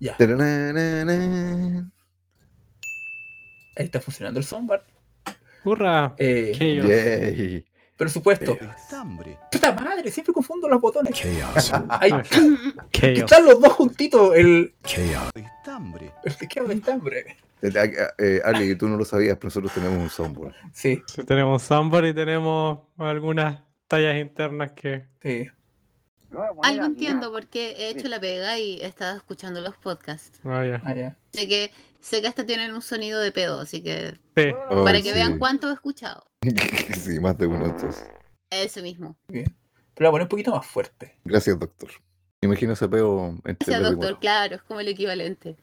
Ya. Ahí está funcionando el soundbar. ¡Hurra! Eh, Chaos. Yay. presupuesto. Puta madre, siempre confundo los botones. Chaos. Ahí Chaos. están los dos juntitos. El. Chaos. Estambre. El de estambre. Eh, eh, Ale, tú no lo sabías, pero nosotros tenemos un soundboard. Sí, Sí, tenemos soundboard y tenemos algunas tallas internas que. sí. Algo entiendo porque he hecho la pega y he estado escuchando los podcasts. Vaya. Ah, ya. Sé que, sé que hasta tienen un sonido de pedo, así que Sí. para Ay, que sí. vean cuánto he escuchado. sí, más de uno de estos. Ese mismo. Bien. Pero la poné un poquito más fuerte. Gracias, doctor. Me imagino ese entre Gracias, doctor. igual. Claro, es como el equivalente.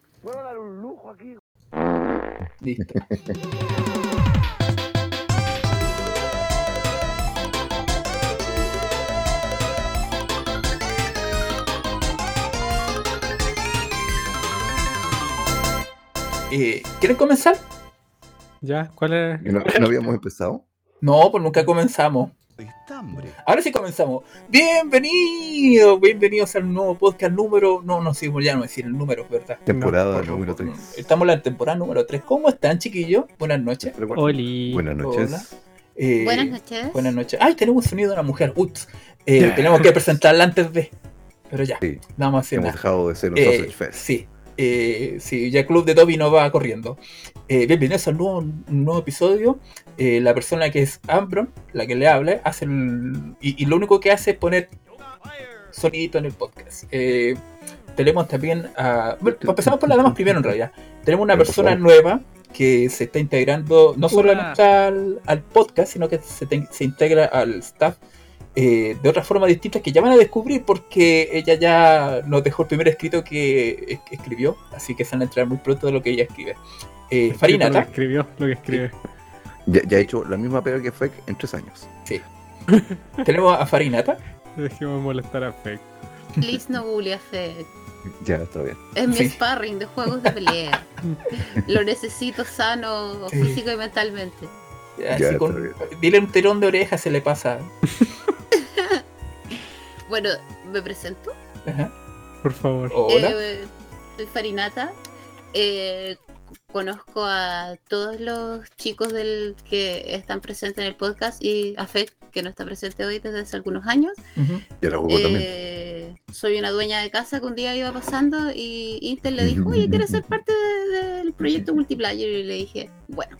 Listo. Eh, ¿Quieren comenzar? ¿Ya? ¿Cuál es? ¿Y ¿No, no habíamos empezado? No, pues nunca comenzamos. Ahora sí comenzamos. Bienvenidos, bienvenidos al nuevo podcast número. No, no sé, ya no decir el número, ¿verdad? Temporada No, número no, 3. Estamos en la temporada número 3. ¿Cómo están, chiquillos? Buenas noches. Oli. Buenas noches. Eh, Buenas noches. Buenas noches. Ay, tenemos un sonido de una mujer. Ups. Eh, tenemos que presentarla antes de. Pero ya, Sí, no vamos a hacer hemos nada. dejado de ser un Eh, Sausage Fest. sí, eh, sí, ya el club de Toby no va corriendo. Eh, bienvenidos a un nuevo, un nuevo episodio. Eh, la persona que es Ambron, la que le habla, hace el, y, y lo único que hace es poner sonidito en el podcast. Eh, tenemos también a. Bueno, empezamos por las damas primero en realidad. Tenemos una persona nueva que se está integrando no solamente al, al podcast, sino que se, te- se integra al staff eh, de otras formas distintas que ya van a descubrir porque ella ya nos dejó el primer escrito que es- que escribió, así que se van a enterar muy pronto de lo que ella escribe. Eh, Lo que Farinata, escribió, lo que escribe. Ya, ya he hecho la misma pega que Fake en tres años. tenemos a Farinata, Dejemos molestar a Fake. Please no bully a Fed. Ya, está bien. Es mi Sí. sparring de juegos de pelea. Lo necesito sano Sí. físico y mentalmente. así Ya, con- está bien. dile un tirón de oreja se le pasa. Bueno, me presento. Ajá. Por favor. Hola. Eh, soy Farinata. Eh, conozco a todos los chicos del que están presentes en el podcast y a Fed, que no está presente hoy desde hace algunos años. Y ahora jugó también. Eh, soy una dueña de casa que un día iba pasando y Intel le dijo, oye, ¿quieres ser parte de- del proyecto multiplayer? Y le dije, bueno,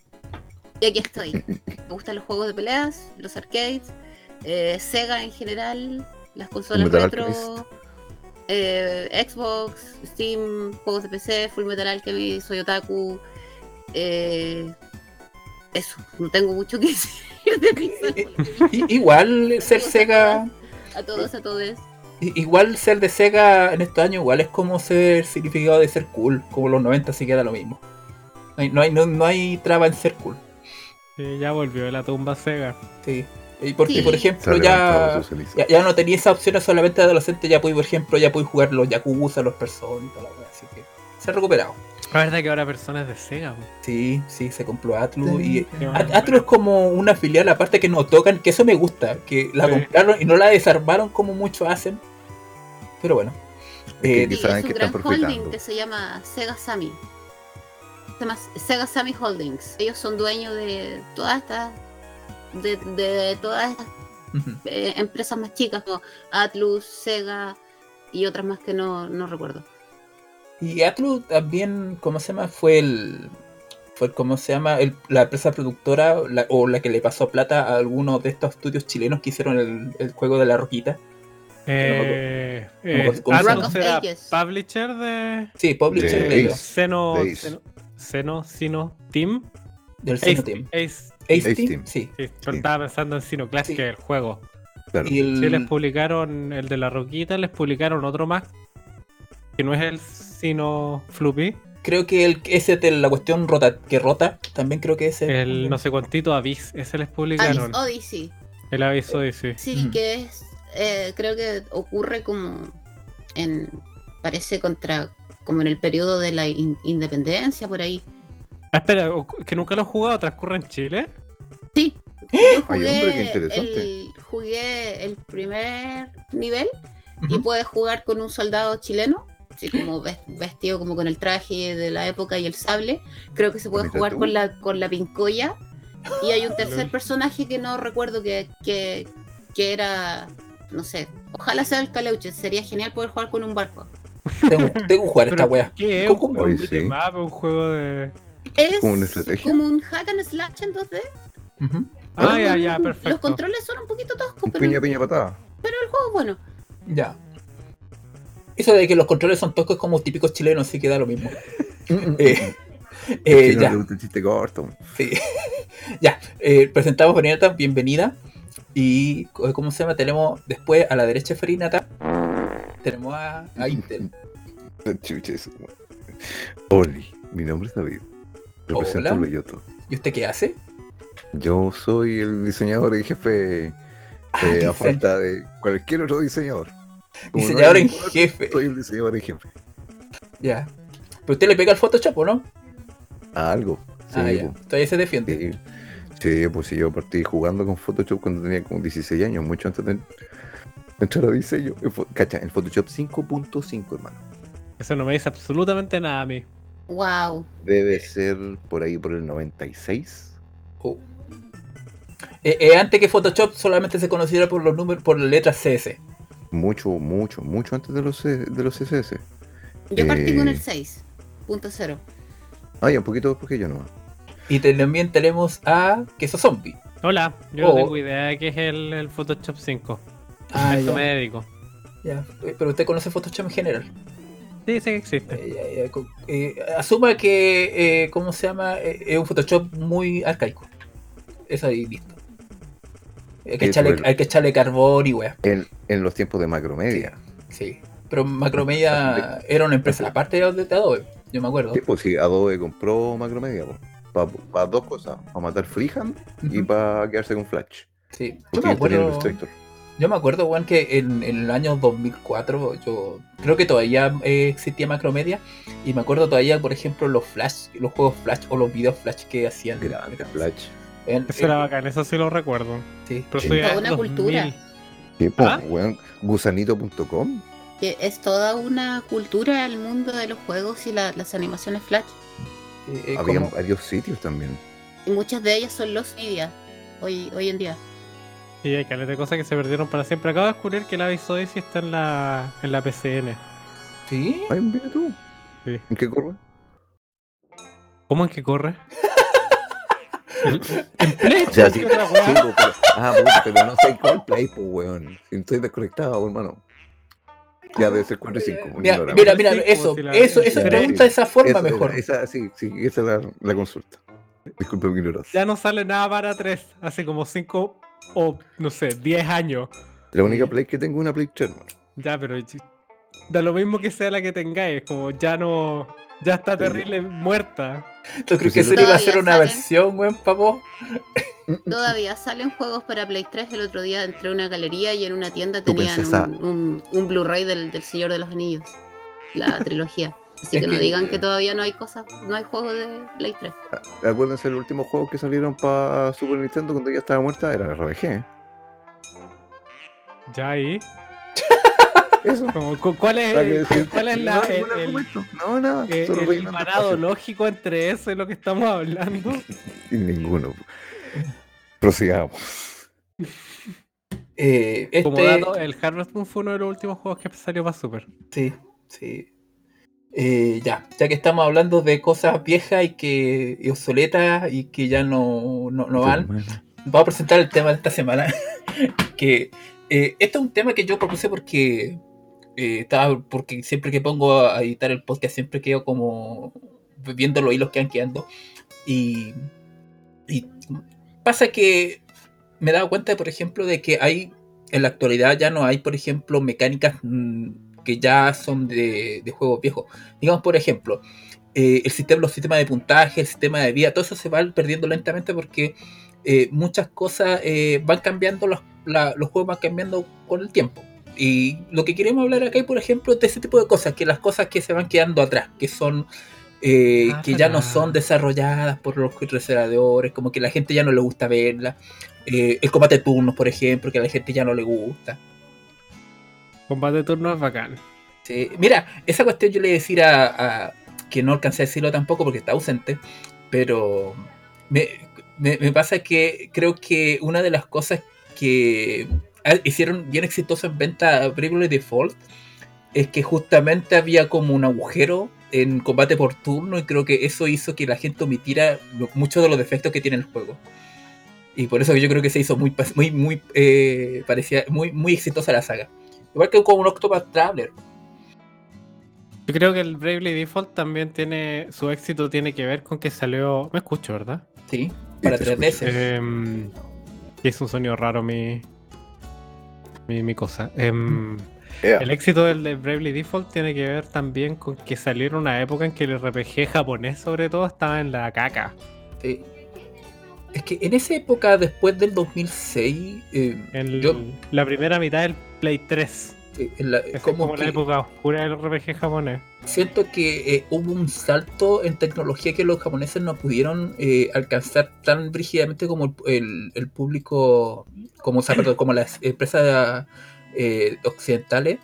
y aquí estoy. Me gustan los juegos de peleas, los arcades, eh, Sega en general, las consolas Metal retro, eh, Xbox, Steam, juegos de PC, Full Metal Alchemist, soy otaku. eh, eso, no tengo mucho que decir de. I- igual ser Sega, A todos, a todos. igual ser de Sega en estos años, igual es como ser significado de ser cool, como los 90 sí queda lo mismo. No hay, no hay, no, no hay traba en ser cool. Sí, ya volvió de la tumba Sega. Sí. Y porque, Sí. por ha ejemplo, ya, ya, ya no tenía esas opciones solamente de adolescente, ya pude, por ejemplo, ya pude jugar los Yakuza, los Persona y toda la wea, así que se ha recuperado. La verdad que ahora personas de Sega. po. Sí, sí, se compró Atlus y At- bueno. Atlus es como una filial aparte que no tocan, que eso me gusta, que la Sí. compraron y no la desarmaron como muchos hacen. Pero bueno. Eh, Sí, es un gran holding que se llama Sega Sammy. Se llama Sega Sammy Holdings. Ellos son dueños de todas estas de, de todas estas eh, empresas más chicas como Atlus, Sega y otras más que no, no recuerdo. Y Atlus también, ¿cómo se llama? Fue el. Fue, ¿cómo se llama? El- la empresa productora la- o la que le pasó plata a algunos de estos estudios chilenos que hicieron el, el juego de la roquita. Eh, No me acuerdo eh, cómo se Atlus llama. era Rock of Ages. publisher de Sí, publisher De. Seno. Seno, Seno, Sino Team. del Sino Team. Ace, Ace, Ace Team, Team. sí. sí, yo Sí. estaba pensando en Sino Classic, Sí. que es el juego. Claro. Y el, Sí, les publicaron el de la roquita, les publicaron otro más, que no es el Sino Floopy, creo que el, ese de la cuestión rota, que rota, también creo que ese. el no sé cuántito Abyss, ese les Abyss publicaron. Odyssey. El Abyss Odyssey. Sí, que es eh, creo que ocurre como en parece contra como en el periodo de la in- independencia por ahí. Ah, espera, que nunca lo he jugado, transcurre en Chile. Sí. Yo Ay, jugué, hombre, qué interesante. el, jugué el primer nivel y puedes jugar con un soldado chileno así como ves- vestido como con el traje de la época y el sable. Creo que se puede Bonita jugar tú. con la, con la pincoya. Y hay un tercer Lol. personaje que no recuerdo que, que, que era, no sé, ojalá sea el Caleuche, sería genial poder jugar con un barco. Tengo, tengo que jugar esta wea. ¿Qué sí. ¿Un juego de...? Es como una estrategia. como un hack and slash en 2D. Ujú. Ah, ya, Los- ya, Los perfecto. controles son un poquito toscos, Un pero, piña, piña, patada. pero el juego es bueno. Ya. Eso de que los controles son toscos como típicos chilenos, así que da lo mismo. Eh, eh, ya. le gusta el chiste corto. Sí. ya, eh, presentamos a Farinata, bienvenida. Y, co- ¿cómo se llama? Tenemos después a la derecha de Farinata, tenemos a, a Intel. Chucha, eso. Oli, mi nombre es David. Represento Loyoto. ¿Y usted qué hace? Yo soy el diseñador y jefe Ah, eh, a falta de cualquier otro diseñador. Como diseñador en ningún jefe. Soy el diseñador en jefe. Ya. Pero usted le pega al Photoshop, ¿o no? A algo. Sí, ah, ya. Todavía se defiende. Sí, Sí, pues sí, yo partí jugando con Photoshop cuando tenía como 16 años, mucho antes de entrar a diseño. En Cacha, en Photoshop 5.5, hermano. Eso no me dice absolutamente nada a mí. Wow. Debe ser por ahí por el 96. Oh. Eh, eh, antes que Photoshop solamente se conociera por los números, por las letras CS. Mucho, mucho, mucho antes de los, C- de los CSS. Yo partí con el Eh. 6.0. Ah, ya, un poquito después que yo no. Y también tenemos a Queso Zombie. Hola, yo Oh. no tengo idea de qué es el, el Photoshop 5. Ah, A eso ya. me dedico. Ya, eh, Pero usted conoce Photoshop en general. Sí, que existe. Eh, eh, asuma que, eh, ¿cómo se llama? Eh, es un Photoshop muy arcaico. Eso ahí listo. Hay que, Sí, echarle, hay que echarle carbón y weá. En, en los tiempos de Macromedia. Sí. Pero Macromedia era una empresa aparte de, de Adobe. Yo me acuerdo. Sí, pues sí, Adobe compró Macromedia. Para dos cosas, para matar freehand y para quedarse con Flash. Sí. Yo me acuerdo. Yo me acuerdo, weón, que en, en el año 2004 yo creo que todavía eh, existía Macromedia y me acuerdo todavía, por ejemplo, los Flash, los juegos Flash o los videos Flash que hacían. Grande Flash. En- Eso era bacán, eso sí lo recuerdo. sí. Pero Sí. soy Toda una 2000. cultura. Sí, pues, ¿Ah? weón, gusanito.com. Que es toda una cultura el mundo de los juegos y la- las animaciones Flash. eh, eh, Había como- varios sitios también. Y muchas de ellas son los media hoy, hoy en día. Sí, hay caleta de cosas que se perdieron para siempre. Acabo de descubrir que la Abyss Odyssey está en la, en la PCN. ¿Sí? Ay, mira tú. Sí. ¿En qué corre? ¿Cómo en que corre? El- en Play, O sea, sí, ¿qué sí, pues, pero, ah, puta, pero no sé cuál play, pues, weón. Si estoy desconectado, hermano. Ya debe ser 4 y 5. Mira, mira, mira, Sí, eso, como si la- eso, eso Sí, pregunta de esa forma mejor. Esa, sí, sí, esa es la, la consulta. Disculpe mi ignorancia. Ya no sale nada para 3. Hace como 5 o, no sé, 10 años. La única play que tengo es una play 3, hermano. Ya, pero da lo mismo que sea la que tengáis. Como ya no. Ya está terrible muerta. ¿Tú crees Sí, que eso iba a ser Todavía una salen. versión, weón, papo? Todavía salen juegos para Play 3. El otro día entré a una galería y en una tienda tenían princesa. un, un- un Blu-ray del, del Señor de los Anillos. La trilogía. Así Es que no digan que todavía no hay cosas, no hay juegos de Play 3. Acuérdense, los últimos juegos que salieron para Super Nintendo cuando ya estaba muerta era RPG. ¿eh? Ya ahí. Eso. Como, cu- ¿Cuál es, cuál es la, no, el, el- argumento. no, nada. eh, el parado lógico entre eso y lo que estamos hablando? Y ninguno. Prosigamos. Eh, este, Como dato, el Harvest Moon fue uno de los últimos juegos que salió para Super. Sí, sí. Eh, ya, ya que estamos hablando de cosas viejas y que y obsoletas y que ya no, no, no van, Voy a presentar el tema de esta semana. que eh, este es un tema que yo propuse porque eh, estaba, porque siempre que pongo a editar el podcast siempre quedo como viendo los hilos que van quedando. Y, y pasa que me he dado cuenta, por ejemplo, de que hay en la actualidad ya no hay, por ejemplo, mecánicas mm, que ya son de, de juegos viejos. Digamos, por ejemplo, eh, el sistema, los sistemas de puntaje, el sistema de vida, todo eso se va perdiendo lentamente porque eh, muchas cosas eh, van cambiando, los, la- los juegos van cambiando con el tiempo. Y lo que queremos hablar acá, por ejemplo, es de ese tipo de cosas, que las cosas que se van quedando atrás, que son eh, Ah, que ya no son desarrolladas por los desarrolladores, como que la gente ya no le gusta verla. Eh, el combate de turnos, por ejemplo, que a la gente ya no le gusta. Combate de turno es bacán. Sí, Mira, esa cuestión yo le decir a, a- que no alcancé a decirlo tampoco porque está ausente, pero me, me- pasa que creo que una de las cosas que hicieron bien exitoso en venta Bravely Default es que justamente había como un agujero en combate por turno y creo que eso hizo que la gente omitiera muchos de los defectos que tiene el juego. Y por eso yo creo que se hizo muy, muy, muy, eh, parecía muy, muy exitosa la saga. Igual que como un Octopath Traveler. Yo creo que el Bravely Default también tiene. Su éxito tiene que ver con que salió. Me escucho, ¿verdad? Sí, para 3DS. Em, y es un sonido raro mi. Mi, mi cosa. Em, el éxito del de Bravely Default tiene que ver también con que salió en una época en que el RPG japonés, sobre todo, estaba en la caca. Sí. Es que en esa época, después del 2006, eh, En yo, la primera mitad del Play 3. eh, en la- como como la que época oscura del RPG japonés. siento que eh, hubo un salto en tecnología que los japoneses no pudieron eh, alcanzar tan brígidamente como el, público, como, o sea, perdón, como las empresas eh, occidentales.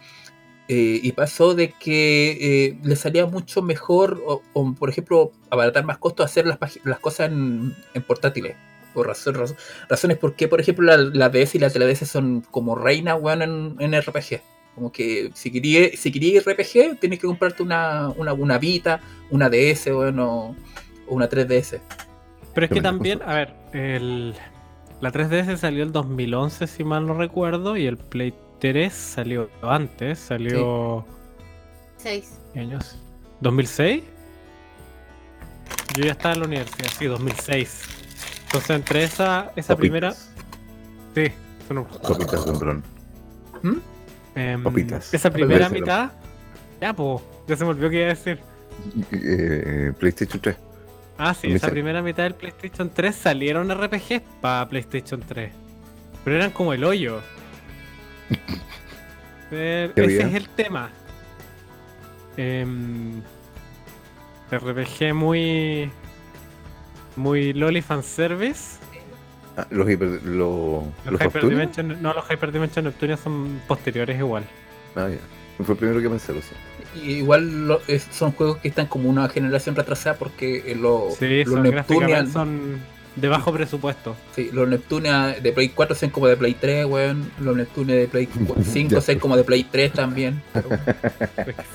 Y pasó de que les salía mucho mejor, o, o, por ejemplo, abaratar más costos, hacer las, cosas en, en portátiles. Por razón, razón- razones por qué, por ejemplo, la, la DS y la 3DS son como reina weón, en, en RPG. Como que si querías si quería RPG, tienes que comprarte una, una, una Vita, una DS weón, o, o una 3DS. Pero es que también, a ver, el, la 3DS salió el 2011, si mal no recuerdo, y el Play 3 salió antes, salió... Seis. ¿Qué años? ¿2006? Yo ya estaba en la universidad, sí, 2006. Entonces entre esa, esa primera... Sí, son- Papitas de Umbrón. em, Papitas. esa primera mitad... Ya, pues, ya se me olvidó qué iba a decir. Eh, PlayStation 3. Ah, sí, esa primera mitad del PlayStation 3 salieron RPGs para PlayStation 3. Pero eran como el hoyo. Eh, ¿Qué ese había? es el tema. Em, RPG muy. Muy Loli fanservice. Ah, los hiper, los, Los, los Facturios. Hyperdimension, no, los Hyperdimension Neptunia son posteriores igual. Ah, ya. Fue el primero que pensé, lo sé. Y igual lo- es- son juegos que están como una generación retrasada porque eh, lo- Sí, los son, Neptunia, son de bajo presupuesto. sí, los Neptunia de Play 4 son como de Play 3, weón. Los Neptunia de Play 5 Ya. son como de Play 3 también. pero-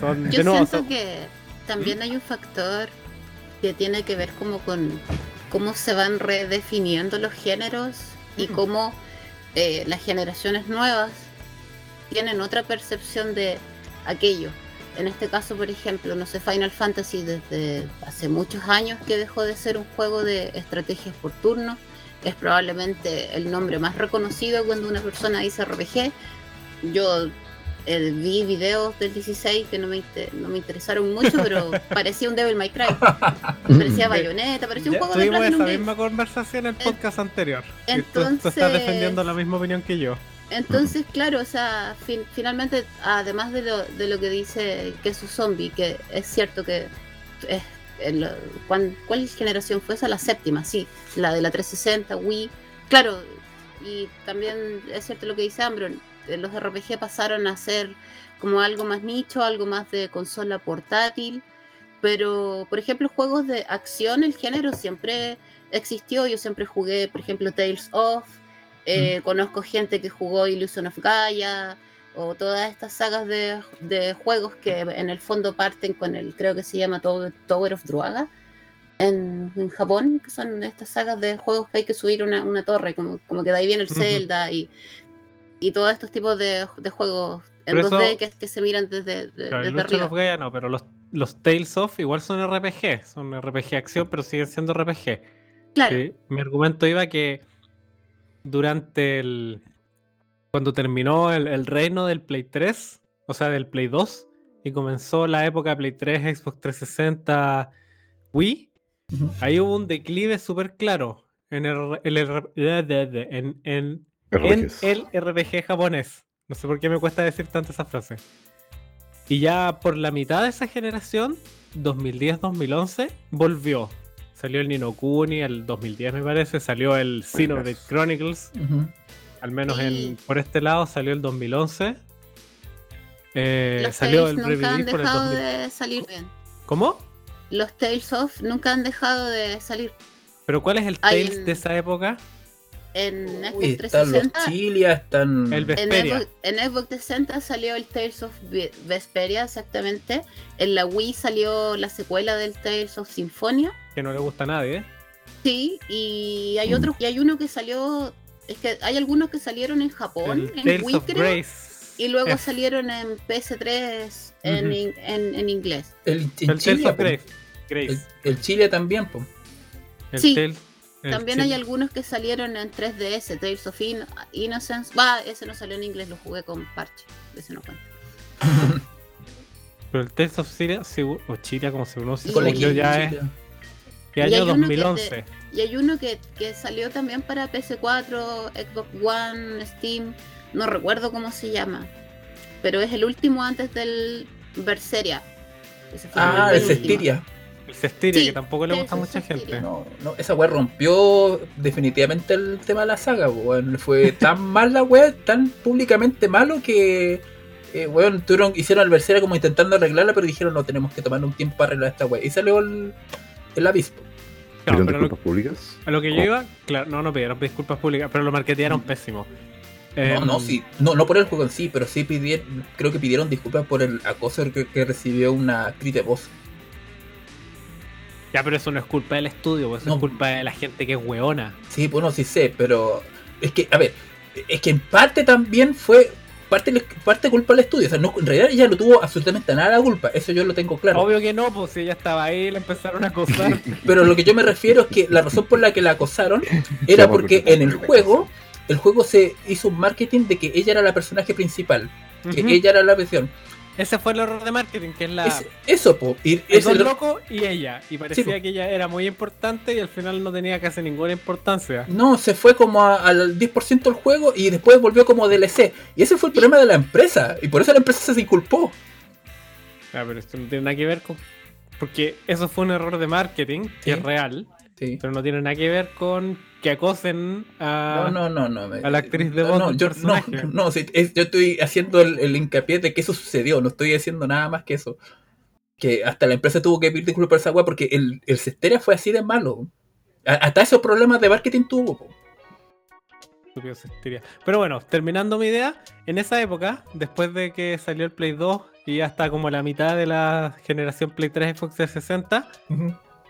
son- Yo de nuevo, siento son- que también hay un factor que tiene que ver como con cómo se van redefiniendo los géneros y cómo eh, las generaciones nuevas tienen otra percepción de aquello. En este caso, por ejemplo, no sé, Final Fantasy desde hace muchos años que dejó de ser un juego de estrategias por turno. Es probablemente el nombre más reconocido cuando una persona dice RPG. Yo eh, vi videos del 16 que no me, no me interesaron mucho, pero parecía un Devil May Cry. Parecía Bayonetta, parecía un juego de tuvimos esa misma conversación en el podcast anterior. Y tú- tú, entonces- estás defendiendo la misma opinión que yo. Entonces, claro, o sea, fin- finalmente, además de lo, de lo que dice que es un zombie, que es cierto que es el- ¿cuán- ¿cuál generación fue esa? La séptima, sí, la de la 360, Wii. Claro, y también es cierto lo que dice Ambron, eh, los RPG pasaron a ser como algo más nicho, algo más de consola portátil, pero por ejemplo, juegos de acción, el género siempre existió, yo siempre jugué, por ejemplo, Tales of, eh, conozco gente que jugó Illusion of Gaia o todas estas sagas de, de juegos que en el fondo parten con el, creo que se llama Tower, of Druaga en, en Japón, que son estas sagas de juegos que hay que subir una, una torre, como, como que de ahí viene el. Zelda y, y todos estos tipos de, de juegos en Pero 2D eso- que, que se miran desde, de- Claro, el desde arriba. of Gaia no, pero los, los Tales of igual son RPG. Son RPG acción, pero siguen siendo RPG. Claro, Sí, Mi argumento iba que durante el. Cuando terminó el, el reino del Play 3, o sea, del Play 2, y comenzó la época Play 3, Xbox 360, Wii, ahí hubo un declive súper claro en el, el R- en, en, el RPG japonés. No sé por qué me cuesta decir tanto esa frase. Y ya por la mitad de esa generación, 2010-2011, volvió. Salió el Nino Kuni, el 2010 me parece, salió el Xenoblade. Chronicles, Ujú. al menos en, por este lado salió el 2011. Eh, Los salió Tales el nunca han el dejado 2000. de salir bien. ¿Cómo? Los Tales of nunca han dejado de salir. ¿Pero cuál es el Tales en- de esa época? En Xbox Uy, están los 360. Chilia, están. El En Vesperia. Xbox, en Xbox 360 salió el Tales of Ve- Vesperia, exactamente. En la Wii salió la secuela del Tales of Symphonia. Que no le gusta a nadie. ¿eh? Sí, y hay Mm. otro, y hay uno que salió. Es que hay algunos que salieron en Japón, El en Tales Wii of creo, Grace. y luego F. salieron en PS3 en, en- en inglés. El, el El Tales of. Grace. El, el Chile también, po. El Sí, Tales- También hay algunos que salieron en 3DS, Tales of In- Innocence. Va, ese no salió en inglés, lo jugué con parche. Ese no cuenta. Pero el Tales of Syria, seguro- o Chile, como se pronuncia, yo, ya es Y año hay uno que 2011. Y hay uno que, que salió también para PS4, Xbox One, Steam. No recuerdo cómo se llama. Pero es el último antes del Berseria. Ah, el. Cestiria. El Cestiria, Sí, que tampoco le gusta a mucha gente. No, no, esa weá rompió definitivamente el tema de la saga, weón. Fue tan mal la weá, tan públicamente malo que, eh, weón, tuvieron, hicieron al Berseria como intentando arreglarla, pero dijeron no, tenemos que tomar un tiempo para arreglar esta weá. Y salió el, el avispo. No, ¿Pidieron pero lo- públicas? a lo que yo iba, claro, no, no pidieron disculpas públicas, pero lo marketearon pésimo. No, Em, no, sí, no, no por el juego en sí, pero sí pidieron, creo que pidieron disculpas por el acoso que, que recibió una actriz de voz. Ya, pero eso no es culpa del estudio, pues eso No. es culpa de la gente que es weona. Sí, bueno, sí sé, pero es que, a ver, es que en parte también fue parte, parte culpa del estudio. O sea, no, en realidad ella no tuvo absolutamente nada la culpa, eso yo lo tengo claro. Obvio que no, pues si ella estaba ahí, la empezaron a acosar. Pero lo que yo me refiero es que la razón por la que la acosaron era porque en el juego, el juego se hizo un marketing de que ella era la personaje principal, que ella era la versión. Ese fue el error de marketing, que es la. Es- eso, po, y el es don el- loco y ella. Y parecía Sí, que ella era muy importante y al final no tenía casi ninguna importancia. No, se fue como a- al 10% del juego y después volvió como DLC. Y ese fue el problema de la empresa. Y por eso la empresa se disculpó. Ah, pero esto no tiene nada que ver con. Porque eso fue un error de marketing, que Sí. es real, Sí. pero no tiene nada que ver con que acosen a. No, no, no, no. me- a la actriz de voz No, yo, no, no, es- yo estoy haciendo el, el hincapié de que eso sucedió. No estoy haciendo nada más que eso. Que hasta la empresa tuvo que pedir disculpas por esa weá porque el, el Cesteria fue así de malo. A- hasta esos problemas de marketing tuvo. po. Pero bueno, terminando mi idea, en esa época, después de que salió el Play 2 y hasta como la mitad de la generación Play 3 Xbox 360,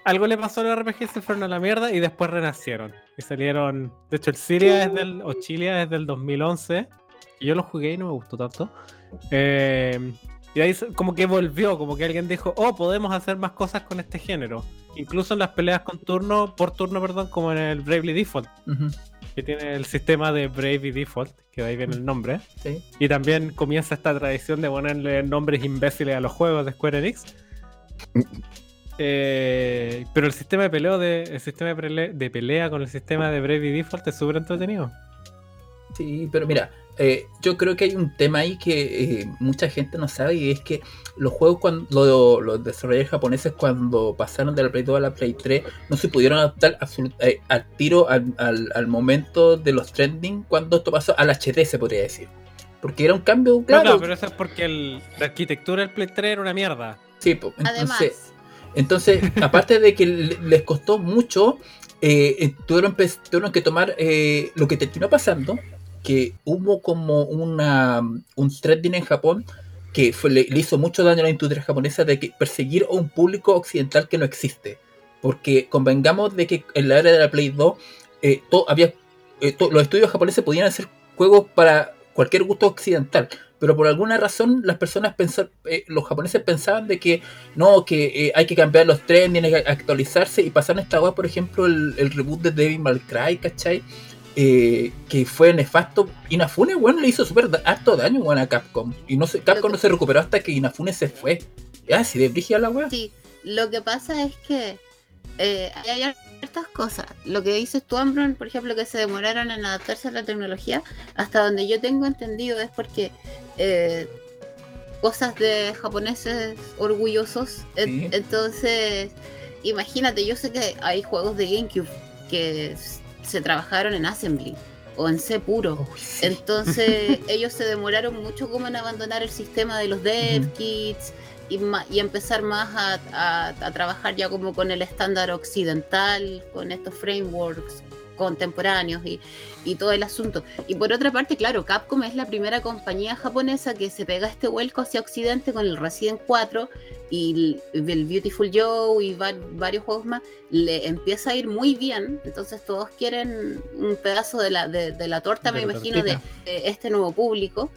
algo le pasó al RPG, se fueron a la mierda y después renacieron. Y salieron, de hecho el Siria es del, o Chilia es del 2011, y yo lo jugué y no me gustó tanto. Eh, y ahí como que volvió, como que alguien dijo, oh, podemos hacer más cosas con este género. Incluso en las peleas con turno, por turno, perdón, como en el Bravely Default Ujú, que tiene el sistema de Bravely Default, que de ahí viene el nombre. sí. Y también comienza esta tradición de ponerle nombres imbéciles a los juegos de Square Enix. Eh, pero el sistema de peleo de, el sistema de, pelea con el sistema de Bravely Default es súper entretenido. Sí, pero mira, eh, yo creo que hay un tema ahí que eh, mucha gente no sabe y es que los juegos cuando lo- los desarrolladores japoneses cuando pasaron de la Play 2 a la Play 3 no se pudieron adaptar eh, al tiro al, al- al momento de los trending cuando esto pasó al HD se podría decir. Porque era un cambio, No, claro. claro, pero eso es porque el- la arquitectura del Play 3 era una mierda. Sí, po, Además, entonces, aparte de que le- les costó mucho, eh, eh, tuvieron, pe- tuvieron que tomar eh, lo que terminó pasando, que hubo como una, un trending en Japón que le, hizo mucho daño a la industria japonesa de que perseguir a un público occidental que no existe. Porque convengamos de que en la era de la Play 2 eh, eh, los estudios japoneses podían hacer juegos para cualquier gusto occidental. Pero por alguna razón las personas pensaron, los japoneses pensaban de que no, que eh, hay que cambiar los trends, hay que actualizarse y pasaron esta web, por ejemplo, el, el reboot de Devil May Cry, ¿cachai? Eh, que fue nefasto. Inafune, bueno, le hizo súper da- harto daño, bueno, a Capcom. Y no se, Capcom no se recuperó hasta que Inafune se fue. Ya, así de brígida la wea. Sí, lo que pasa es que eh, hay ciertas cosas. Lo que dices tú, Ambron, por ejemplo, que se demoraron en adaptarse a la tecnología, hasta donde yo tengo entendido es porque eh, cosas de japoneses orgullosos. Sí. Entonces, imagínate, yo sé que hay juegos de GameCube que se trabajaron en Assembly. o en C puro. Sí. Entonces ellos se demoraron mucho como en abandonar el sistema de los dev Ujú. kits y, y empezar más a, a- a trabajar ya como con el estándar occidental, con estos frameworks contemporáneos y, y todo el asunto. Y por otra parte, claro, Capcom es la primera compañía japonesa que se pega este vuelco hacia Occidente con el Resident 4 y el el Beautiful Joe y va- varios juegos más. Le empieza a ir muy bien, entonces todos quieren un pedazo de la, de, de la torta, De me la imagino, de, de este nuevo público.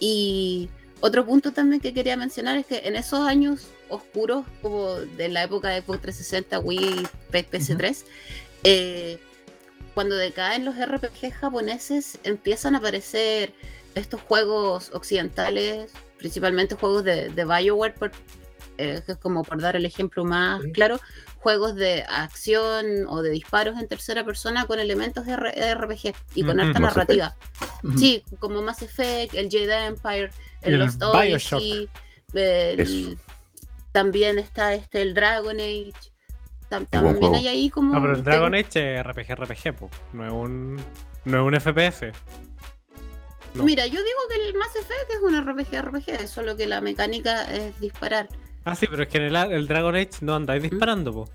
Y otro punto también que quería mencionar es que en esos años oscuros, como de la época de Xbox 360, Wii, P- PS3, eh, cuando decaen los RPG japoneses, empiezan a aparecer estos juegos occidentales, principalmente juegos de, de Bioware, por- eh, que es como por dar el ejemplo más Sí. claro, juegos de acción o de disparos en tercera persona con elementos de RPG y con Mass Effect. narrativa. Sí, como Mass Effect, el Jedi Empire, el, El Lost Bioshock. Odyssey, el- también está este el Dragon Age. Tam- también hay ahí como. No, pero el Dragon Age es RPG, RPG, po. No es un. No es un FPS. no. Mira, yo digo que el Mass Effect es un RPG RPG, solo que la mecánica es disparar. Ah, sí, pero es que en el, el Dragon Age no andáis disparando, po.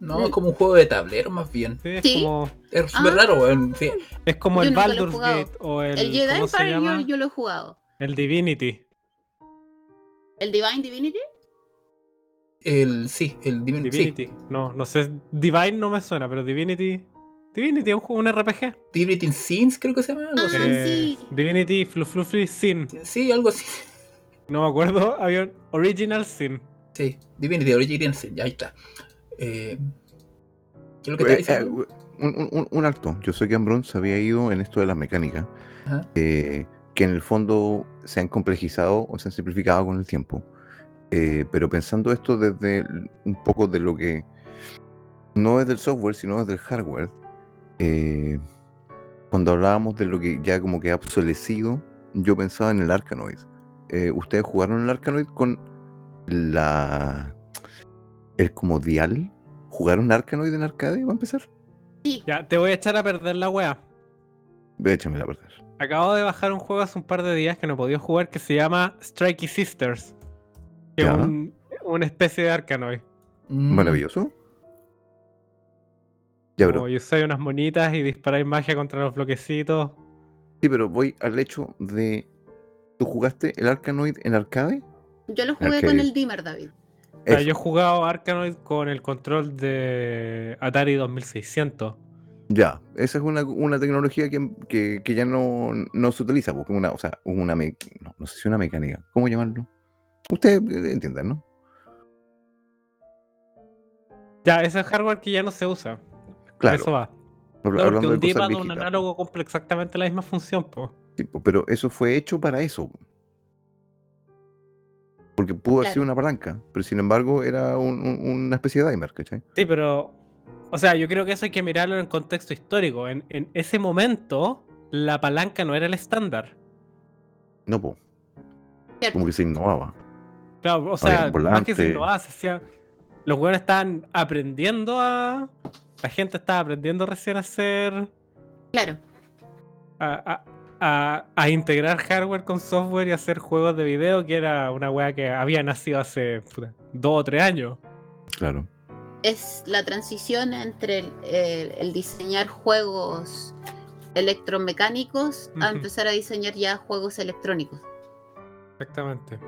No, es como un juego de tablero más bien. Sí, es Sí. como. Es súper Ah. raro, weón. Sí. Es como Yo el Baldur's. Gate o el. El, Jedi ¿Cómo se Empire yo lo he jugado. El Divinity. ¿El Divine Divinity? El, sí, el sí, Divinity. No, no sé. Divine no me suena, pero Divinity. Divinity es un juego, un RPG. Divinity Sins, creo que se llama. Algo Ah, así. Eh, sí. Divinity Fluffy Sin. Sí, algo así. No me acuerdo. Había un Original Sin. Sí, Divinity Origin Sin, ya ahí está. Eh, ¿Qué es lo que Eh, está diciendo? eh, un, un- un- un alto. Yo sé que Ambrón se había ido en esto de las mecánicas, Ajá. eh, que en el fondo se han complejizado o se han simplificado con el tiempo. Eh, pero pensando esto desde un poco de lo que no es del software, sino es del hardware, eh, cuando hablábamos de lo que ya como que ha obsolecido, yo pensaba en el Arkanoid. Eh, ¿Ustedes jugaron el Arkanoid con la... el como dial? ¿Jugaron Arkanoid en arcade? ¿Va a empezar? Sí. Ya, te voy a echar a perder la wea. Ve, Échamela a perder. Acabo de bajar un juego hace un par de días que no he podido jugar que se llama Strikey Sisters. Que es un- una especie de Arkanoid. Mm, Maravilloso. Ya, bro. Como yo soy unas monitas y disparáis magia contra los bloquecitos. Sí, pero voy al hecho de. ¿Tú jugaste el Arkanoid en arcade? Yo lo jugué con el Dimmer, David. O sea, Eso. yo he jugado Arkanoid con el control de Atari 2600. Ya, esa es una, una tecnología que, que- que ya no, no se utiliza, porque una, o sea, una me- no, no sé si una mecánica, ¿cómo llamarlo? Ustedes eh, entiendan, ¿no? Ya, ese es hardware que ya no se usa. Claro, Eso va. No, porque un de D-pad o un análogo cumple exactamente la misma función, pues. Sí, po, pero eso fue hecho para eso. Porque pudo haber sido Claro. una palanca, pero sin embargo era un- un- una especie de dimer, ¿cachai? Sí, pero. O sea, yo creo que eso hay que mirarlo en contexto histórico. En, en ese momento, la palanca no era el estándar. No, po, Cierto. como que se innovaba. Claro, o sea, más que se innovaba, se hacía- Los weones estaban aprendiendo a. La gente estaba aprendiendo recién a hacer. Claro. A, a- a- a integrar hardware con software y hacer juegos de video, que era una wea que había nacido hace puta, dos o tres años. Claro. Es la transición entre el, el- el diseñar juegos electromecánicos a empezar a diseñar ya juegos electrónicos. Exactamente. es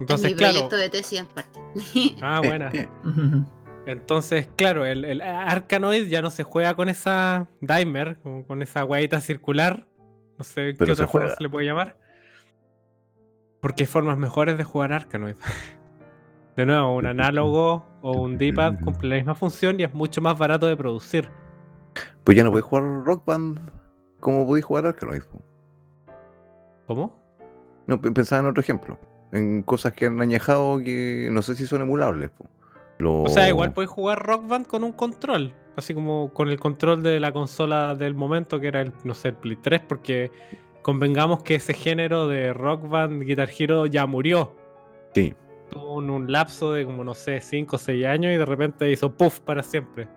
Entonces, mi claro. proyecto de tesis en parte. Ah, buena. Ujú. Entonces, claro, el, el Arkanoid ya no se juega con esa dimer, con, con esa hueita circular. No sé Pero qué otra forma se le puede llamar. Porque hay formas mejores de jugar Arkanoid. De nuevo, un análogo o un D-pad cumple la misma función y es mucho más barato de producir. Pues ya no podéis jugar Rock Band como podéis jugar Arkanoid. po. ¿Cómo? No, pe- pensaba en otro ejemplo. En cosas que han añejado que no sé si son emulables. Lo- O sea, igual puedes jugar Rock Band con un control. Así como con el control de la consola del momento, que era el, no sé, el Play 3, porque convengamos que ese género de Rock Band Guitar Hero ya murió. Sí. Tuvo un, un lapso de como, no sé, 5 o 6 años y de repente hizo puff para siempre.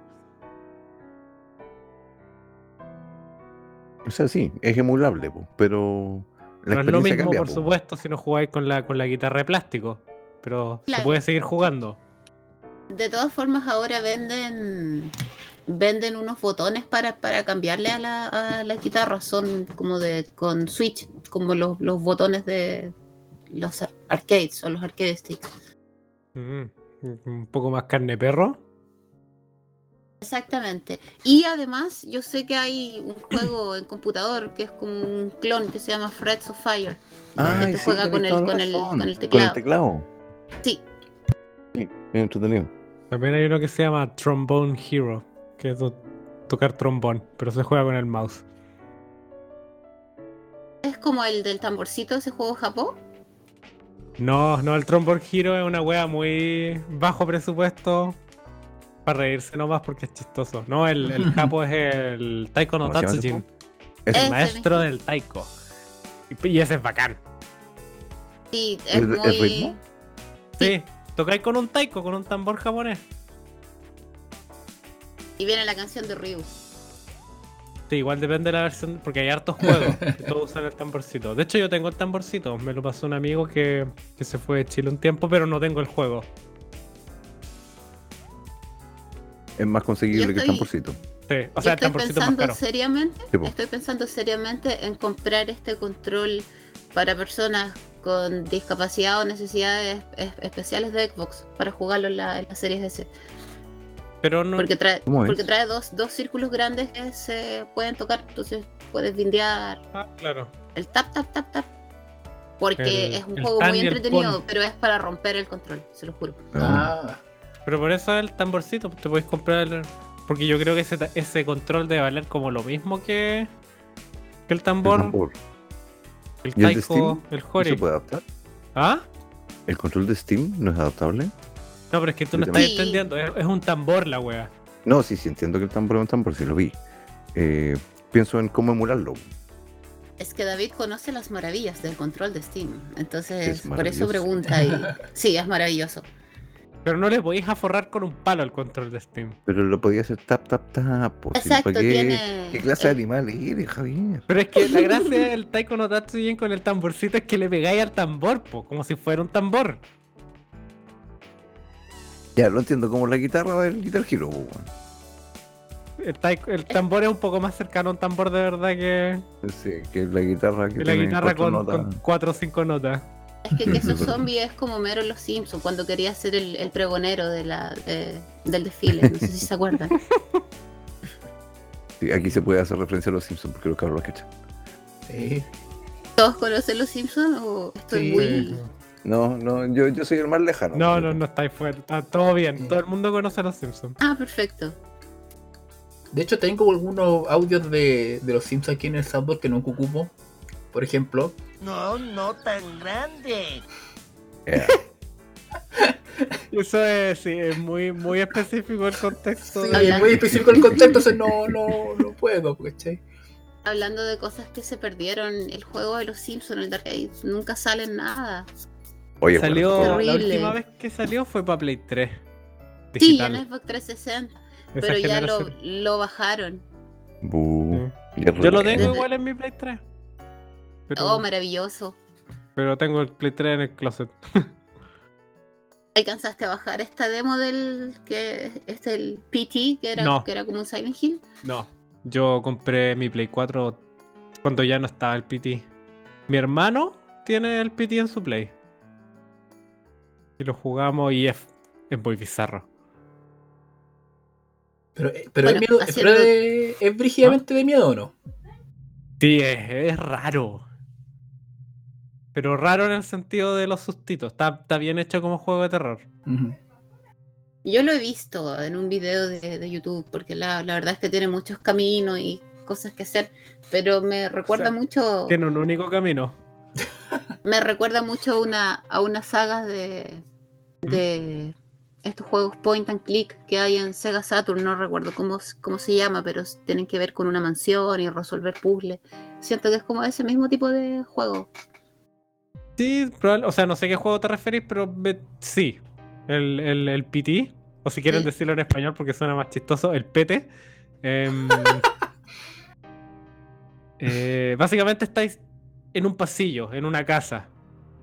O sea, sí, es emulable, po, pero la no es lo mismo, cambia. por po. supuesto, si no jugáis con la, con la guitarra de plástico. Pero se puede seguir jugando. De todas formas, ahora venden venden unos botones para, para cambiarle a la, a la guitarra. Son como de con switch, como los, los botones de los ar- arcades o los arcade sticks. Mm, Un poco más carne perro. Exactamente. Y además, yo sé que hay un juego en computador que es como un clon que se llama Threads of Fire. Ay, te sí, juega con el- con el- con el Con el teclado. teclado. Sí, Sí, bien entretenido. También hay uno que se llama Trombone Hero, que es to- tocar trombón, pero se juega con el mouse. es como el del tamborcito, ese juego Japón. No, no, el Trombone Hero es una wea muy bajo presupuesto. Para reírse nomás porque es chistoso. No, el, el capo es el Taiko no ¿Cómo se llama ese Tatsujin. juego? El maestro del Taiko. Y, y ese es bacán. Sí, es ¿El- el muy. ritmo? Sí, tocáis con un taiko, con un tambor japonés. Y viene la canción de Ryu. Sí, igual depende de la versión, porque hay hartos juegos que todos usan el tamborcito. De hecho, yo tengo el tamborcito, me lo pasó un amigo que, que se fue de Chile un tiempo, pero no tengo el juego. Es más conseguible que el tamborcito. Sí, o sea, estoy el tamborcito es más pensando caro. seriamente, Sí, estoy pensando seriamente en comprar este control para personas con discapacidad o necesidades es- especiales de Xbox para jugarlo en la, en la series S. Pero no. Porque trae, porque trae dos, dos círculos grandes que se pueden tocar, entonces puedes vindear Ah, claro. el tap tap tap tap. Porque El- es un el juego muy el entretenido, pero es para romper el control, se lo juro. Ah, Pero por eso el tamborcito, te podéis comprar. el- Porque yo creo que ese, ta- ese control debe valer como lo mismo que, que el El tambor, tambor. el ¿Y el taiko, el ¿No Hori. se puede adaptar? ¿Ah? ¿El control de Steam no es adaptable? No, pero es que tú no estás entendiendo. Es, es un tambor la wea. No, sí, sí, entiendo que el tambor es un tambor, sí lo vi. Eh, pienso en cómo emularlo. Es que David conoce las maravillas del control de Steam, entonces Es por eso pregunta y sí, es maravilloso. Pero no le podéis aforrar con un palo al control de Steam. Pero lo podía hacer tap, tap, tap. sí, Exacto, ¿para qué, tiene ¿Qué clase de animal eres, Javier? Pero es que la gracia del Taiko no Tatsujin con el tamborcito es que le pegáis al tambor, po, como si fuera un tambor. Ya, lo entiendo como la guitarra del Guitar Hero. weón. El, tambor es un poco más cercano a un tambor de verdad que, Sí, que la guitarra que que la guitarra cuatro con, con cuatro o cinco notas. Es que queso zombie es como Mero en los Simpsons cuando quería ser el, el pregonero de la, de- del desfile, no sé si se acuerdan. Sí, aquí se puede hacer referencia a los Simpsons porque los cabros los cachan. sí. ¿Todos conocen los Simpsons o estoy Sí. muy... No, no, yo, yo soy el más lejano. No, no, no estáis fuera. Está todo bien. Todo el mundo conoce a los Simpsons. Ah, perfecto. De hecho, tengo algunos audios de, de los Sims aquí en el software que nunca ocupo. Por ejemplo, No, no tan grande. Yeah. Eso es, sí, es muy, muy específico el contexto. sí, de- es muy específico el contexto, entonces no, no, no puedo, ¿cachai? Hablando de cosas que se perdieron, el juego de los Simpsons, el de arcade, nunca sale nada. Oye, Salió, bueno, la última vez que salió fue para Play 3. Sí, en Xbox 360, Esa pero ya lo, bajaron. Sí. Yo lo tengo Desde- igual en mi Play 3. Pero, Oh, maravilloso. pero tengo el Play 3 en el closet. ¿Alcanzaste a bajar esta demo del que es el PT, que era, No. que era como un Silent Hill? No, yo compré mi Play 4 cuando ya no estaba el PT. Mi hermano tiene el PT en su Play. Y lo jugamos y es, es muy bizarro. Pero, eh, pero Bueno, es, miedo, pero es, es brígidamente de miedo, ¿o no? Sí, es, es raro. Pero raro en el sentido de los sustitos. Está, está bien hecho como juego de terror. Yo lo he visto en un video de, de YouTube, porque la, la verdad es que tiene muchos caminos y cosas que hacer, pero me recuerda sea, mucho, Tiene un único camino. me recuerda mucho a una, a una saga de, de estos juegos point and click que hay en Sega Saturn, no recuerdo cómo, cómo se llama, pero tienen que ver con una mansión y resolver puzzles. Siento que es como ese mismo tipo de juego. Sí, probable- o sea, no sé qué juego te referís, pero me- sí. El, el, el PT, o si quieren Sí. decirlo en español porque suena más chistoso, el PT. em, Eh, básicamente estáis en un pasillo, en una casa.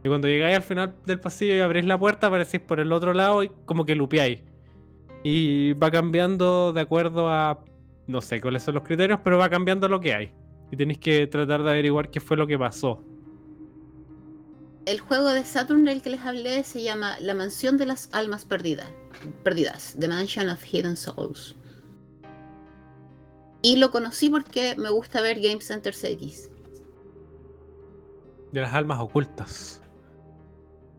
Y cuando llegáis al final del pasillo y abrís la puerta, aparecéis por el otro lado y como que lupeáis. Y va cambiando de acuerdo a. No sé cuáles son los criterios, pero va cambiando lo que hay. Y tenéis que tratar de averiguar qué fue lo que pasó. El juego de Saturn del que les hablé se llama La Mansión de las Almas Perdidas. Perdidas, The Mansion of Hidden Souls. Y lo conocí porque me gusta ver Game Center CX. De las almas ocultas.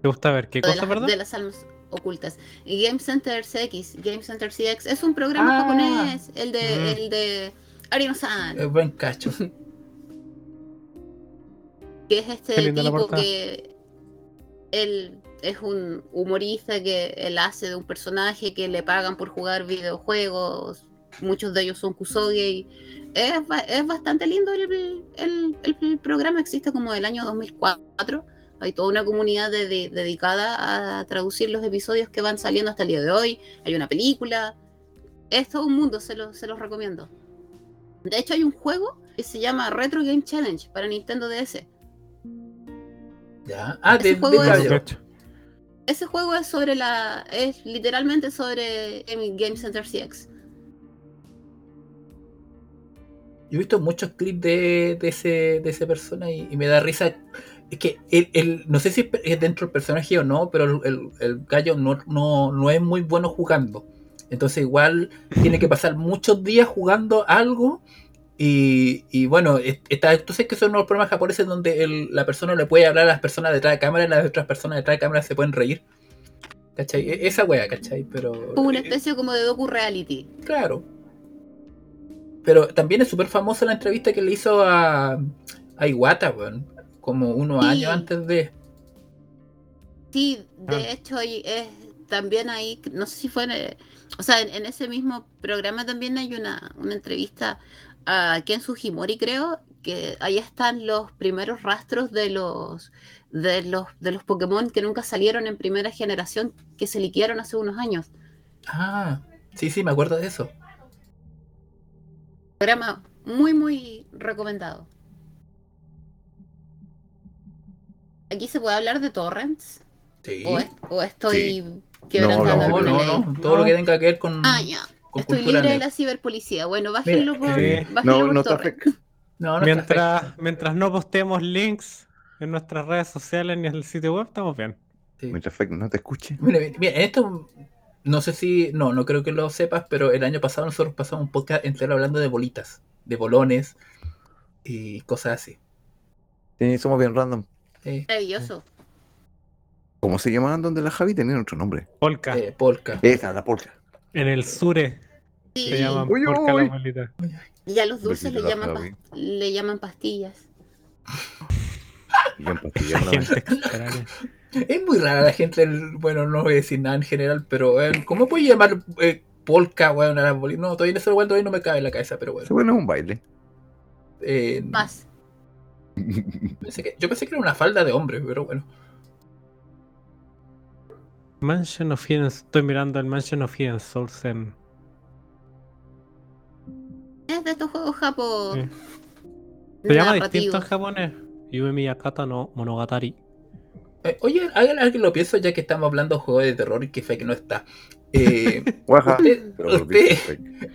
¿Te gusta ver qué de, cosa, perdón? de las almas ocultas. Y Game Center CX, Game Center CX, es un programa Ah. japonés, el de, Mm. el de Arino-san, Es buen cacho. que es este tipo que él es un humorista que él hace de un personaje que le pagan por jugar videojuegos. Muchos de ellos son kusoge y es, es bastante lindo el, el- el programa, existe como del año 2004. Hay toda una comunidad de- de- dedicada a traducir los episodios que van saliendo hasta el día de hoy. Hay una película. Es todo un mundo, se, lo- se los recomiendo. De hecho, hay un juego que se llama Retro Game Challenge para Nintendo DS. Ya. Ah, de, Ese de juego es-. Ese juego es sobre la. es literalmente sobre Game Game Center CX. Yo he visto muchos clips de, de ese, de esa persona y, y me da risa. Es que el, el- no sé si es dentro del personaje o no, pero el, el- gallo no, no, no es muy bueno jugando. Entonces igual tiene que pasar muchos días jugando algo. Y, y bueno, es- está, tú sabes que son unos programas japoneses donde el- la persona le puede hablar a las personas detrás de cámara y las otras personas detrás de cámara se pueden reír. ¿Cachai? E- Esa wea, ¿cachai? Pero... Como una eh, especie como de docu reality. Claro. Pero también es súper famosa la entrevista que le hizo a, a Iwata, weón. Como unos Sí. años antes de. Sí, de Ah. hecho es también ahí, no sé si fue en, el- o sea, en, en ese mismo programa también hay una, una entrevista a Ken Sugimori, creo, que ahí están los primeros rastros de los de los de los Pokémon que nunca salieron en primera generación, que se liquearon hace unos años. Ah, sí, sí, me acuerdo de eso. Programa muy, muy recomendado. Aquí se puede hablar de torrents. Sí. O, es- o estoy Sí. quebrantando No, No, no, ley. no. Todo lo que tenga que ver con, Ah, ya. con Estoy libre de la ciberpolicía. Bueno, bájenlo Mira, por, eh, bájenlo No, por no está torrent. No, no Mientras, mientras no postemos links en nuestras redes sociales ni en el sitio web, estamos bien. Sí. Mientras fake no te escuche. Mira, mira, mira, esto no sé si, no, no creo que lo sepas, pero el año pasado nosotros pasamos un podcast entero hablando de bolitas, de bolones y cosas así. Sí, somos bien random. Eh, Maravilloso. ¿Cómo se llamaban donde la Javi? Tenían otro nombre. Polka. eh, polka. Esa, la polka. En el sure Sí, se llaman Uy, polka uy. bolitas. y a los dulces le llaman, Javi. le llaman pastillas. Es muy rara la gente, bueno, no voy a decir nada en general, pero eh, ¿cómo puedes llamar eh, polka, weón, a las bolitas? No, todavía eso igual todavía no me cabe en la cabeza, pero bueno. Seguro es un baile. Eh, Más. Pensé que- yo pensé que era una falda de hombre, pero bueno. Mansion of Hidden... Estoy mirando el Mansion of Hidden Souls en... Es de estos juegos japo. Sí. Se llama distinto en japonés. Yume Miyakata no Monogatari. Eh, oye, alguien, alguien lo pienso ya que estamos hablando de juegos de terror y que fe que no está. Eh, usted,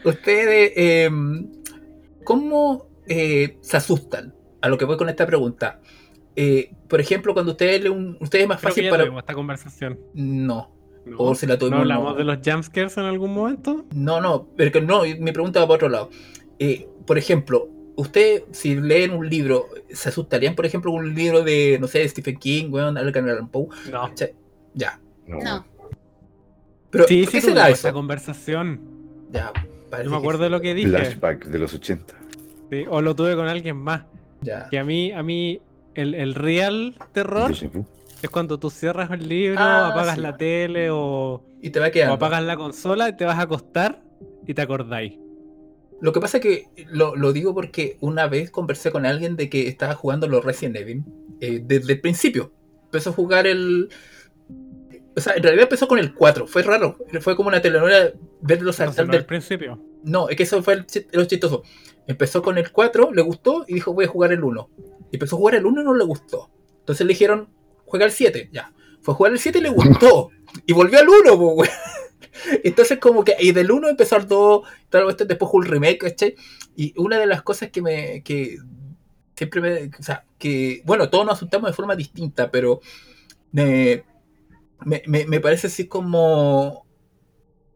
ustedes, eh, ¿cómo eh, se asustan? A lo que voy con esta pregunta. Eh, por ejemplo, cuando ustedes leen un, ustedes es más Creo que fácil ya para. esta conversación. No, ¿No? o si la ¿No tuvimos. hablamos no. de los jumpscares en algún momento? No, no, pero que no, mi pregunta va para otro lado. Eh, por ejemplo, usted, si leen un libro, ¿se asustarían, por ejemplo, con un libro de, no sé, de Stephen King, weón, Edgar Allan Poe? No. Ya. No. No. Pero, Sí, ¿por sí qué se da eso? conversación. Ya, parece Yo me que acuerdo de lo que dije. Flashback de los 80. Sí, o lo tuve con alguien más. Ya. Que a mí, a mí, el, el real terror es cuando tú cierras el libro, Ah, apagas sí. la tele o, Y te va o apagas la consola y te vas a acostar y te acordáis. Lo que pasa es que lo, lo digo porque una vez conversé con alguien de que estaba jugando los Resident Evil eh, desde el principio. Empezó a jugar el. O sea, en realidad empezó con el 4. Fue raro. Fue como una telenovela verlo saltar no al del. principio. No, es que eso fue lo chistoso. Empezó con el 4, le gustó y dijo voy a jugar el 1. Y empezó a jugar el 1 y no le gustó. Entonces le dijeron, juega el 7, ya. Fue a jugar el 7 y le gustó. y volvió al 1, po, weón. Entonces como que, y del 1 empezó al 2, tal vez después jugó el remake, ¿cachai? Y una de las cosas que me, que siempre me, o sea, que, bueno, todos nos asustamos de forma distinta, pero me, me, me- parece así como,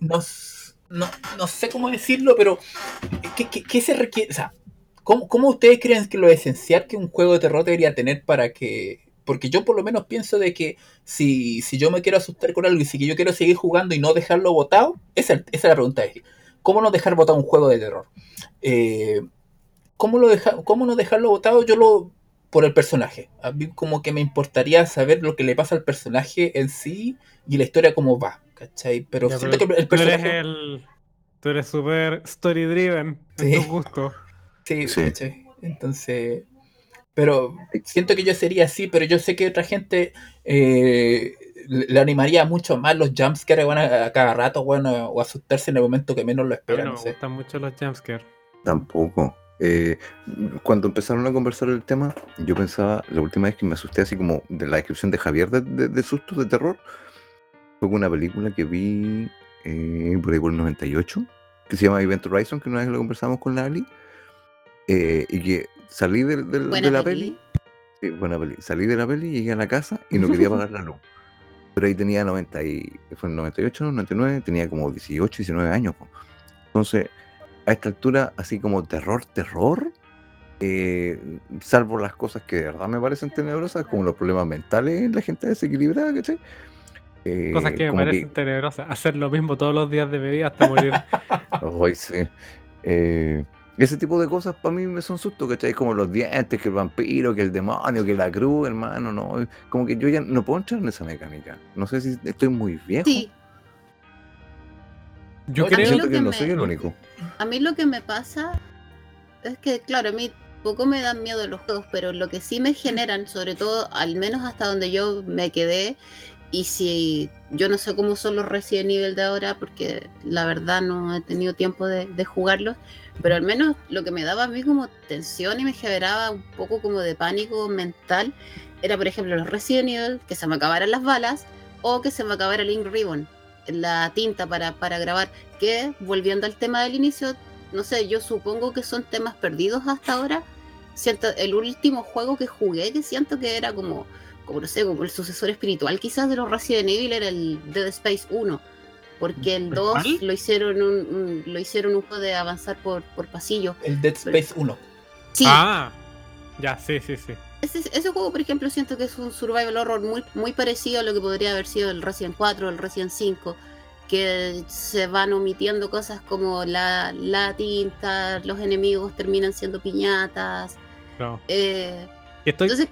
no, s- no, no sé cómo decirlo, pero ¿qué, qué- se requiere? O sea, ¿cómo, cómo ustedes creen que lo esencial que un juego de terror debería tener para que... Porque yo por lo menos pienso de que si, si yo me quiero asustar con algo y si yo quiero seguir jugando y no dejarlo botado, esa, esa es la pregunta. es, ¿Cómo no dejar botado un juego de terror? Eh, ¿cómo, lo deja, ¿Cómo no dejarlo botado? Yo lo... Por el personaje. A mí como que me importaría saber lo que le pasa al personaje en sí y la historia cómo va. ¿Cachai? Pero Ya, siento pero que el Tú eres personaje... el. Tú eres súper story driven en Sí. tus gustos. Sí, Sí. ¿cachai? Entonces, pero siento que yo sería así, pero yo sé que otra gente eh, le animaría mucho más los jumpscares bueno, a, cada rato, bueno, o asustarse en el momento que menos lo esperan. no no me sé. gustan mucho los jumpscares. Tampoco. Eh, cuando empezaron a conversar el tema, yo pensaba, la última vez que me asusté así como de la descripción de Javier de, de, de sustos de terror, fue con una película que vi eh, por ahí por el 98, que se llama Event Horizon, que una vez lo conversamos con Lali, eh, y que salí de, la peli. sí, buena peli, salí de la peli, llegué a la casa y no quería apagar la luz. Pero ahí tenía 90 y, fue en 98, 99, tenía como 18, 19 años. po. Entonces, a esta altura, así como terror, terror, eh, salvo las cosas que de verdad me parecen tenebrosas, como los problemas mentales en la gente desequilibrada, ¿cachai? Eh, Cosas que me parecen tenebrosas. Hacer lo mismo todos los días de mi vida hasta morir. Ay, sí. Eh, ese tipo de cosas para mí me son sustos, ¿cachai? Como los dientes, que el vampiro, que el demonio, que la cruz, hermano, no. Como que yo ya no puedo entrar en esa mecánica. No sé si estoy muy viejo. Sí, Yo creo siento que que no me- soy el único. a mí lo que me pasa es que, claro, a mí poco me dan miedo los juegos, pero lo que sí me generan, sobre todo, al menos hasta donde yo me quedé, y si yo no sé cómo son los Resident Evil de ahora, porque la verdad no he tenido tiempo de, jugarlos, pero al menos lo que me daba a mí como tensión y me generaba un poco como de pánico mental, era por ejemplo los Resident Evil, que se me acabaran las balas, o que se me acabara el Ink Ribbon, la tinta para, para grabar, que volviendo al tema del inicio, no sé, yo supongo que son temas perdidos hasta ahora. Siento, el último juego que jugué, que siento que era como, como no sé, como el sucesor espiritual quizás de los Resident Evil, era el Dead Space 1. Porque el ¿El 2 cuál? lo hicieron un, un- lo hicieron un juego de avanzar por, por pasillo. El Dead Space 1. Sí, Ah, ya, sí, sí, sí. ese, ese juego, por ejemplo, siento que es un survival horror muy, muy parecido a lo que podría haber sido el Resident 4 o el Resident 5, que se van omitiendo cosas como la, la tinta, los enemigos terminan siendo piñatas. Claro. eh, estoy, entonces,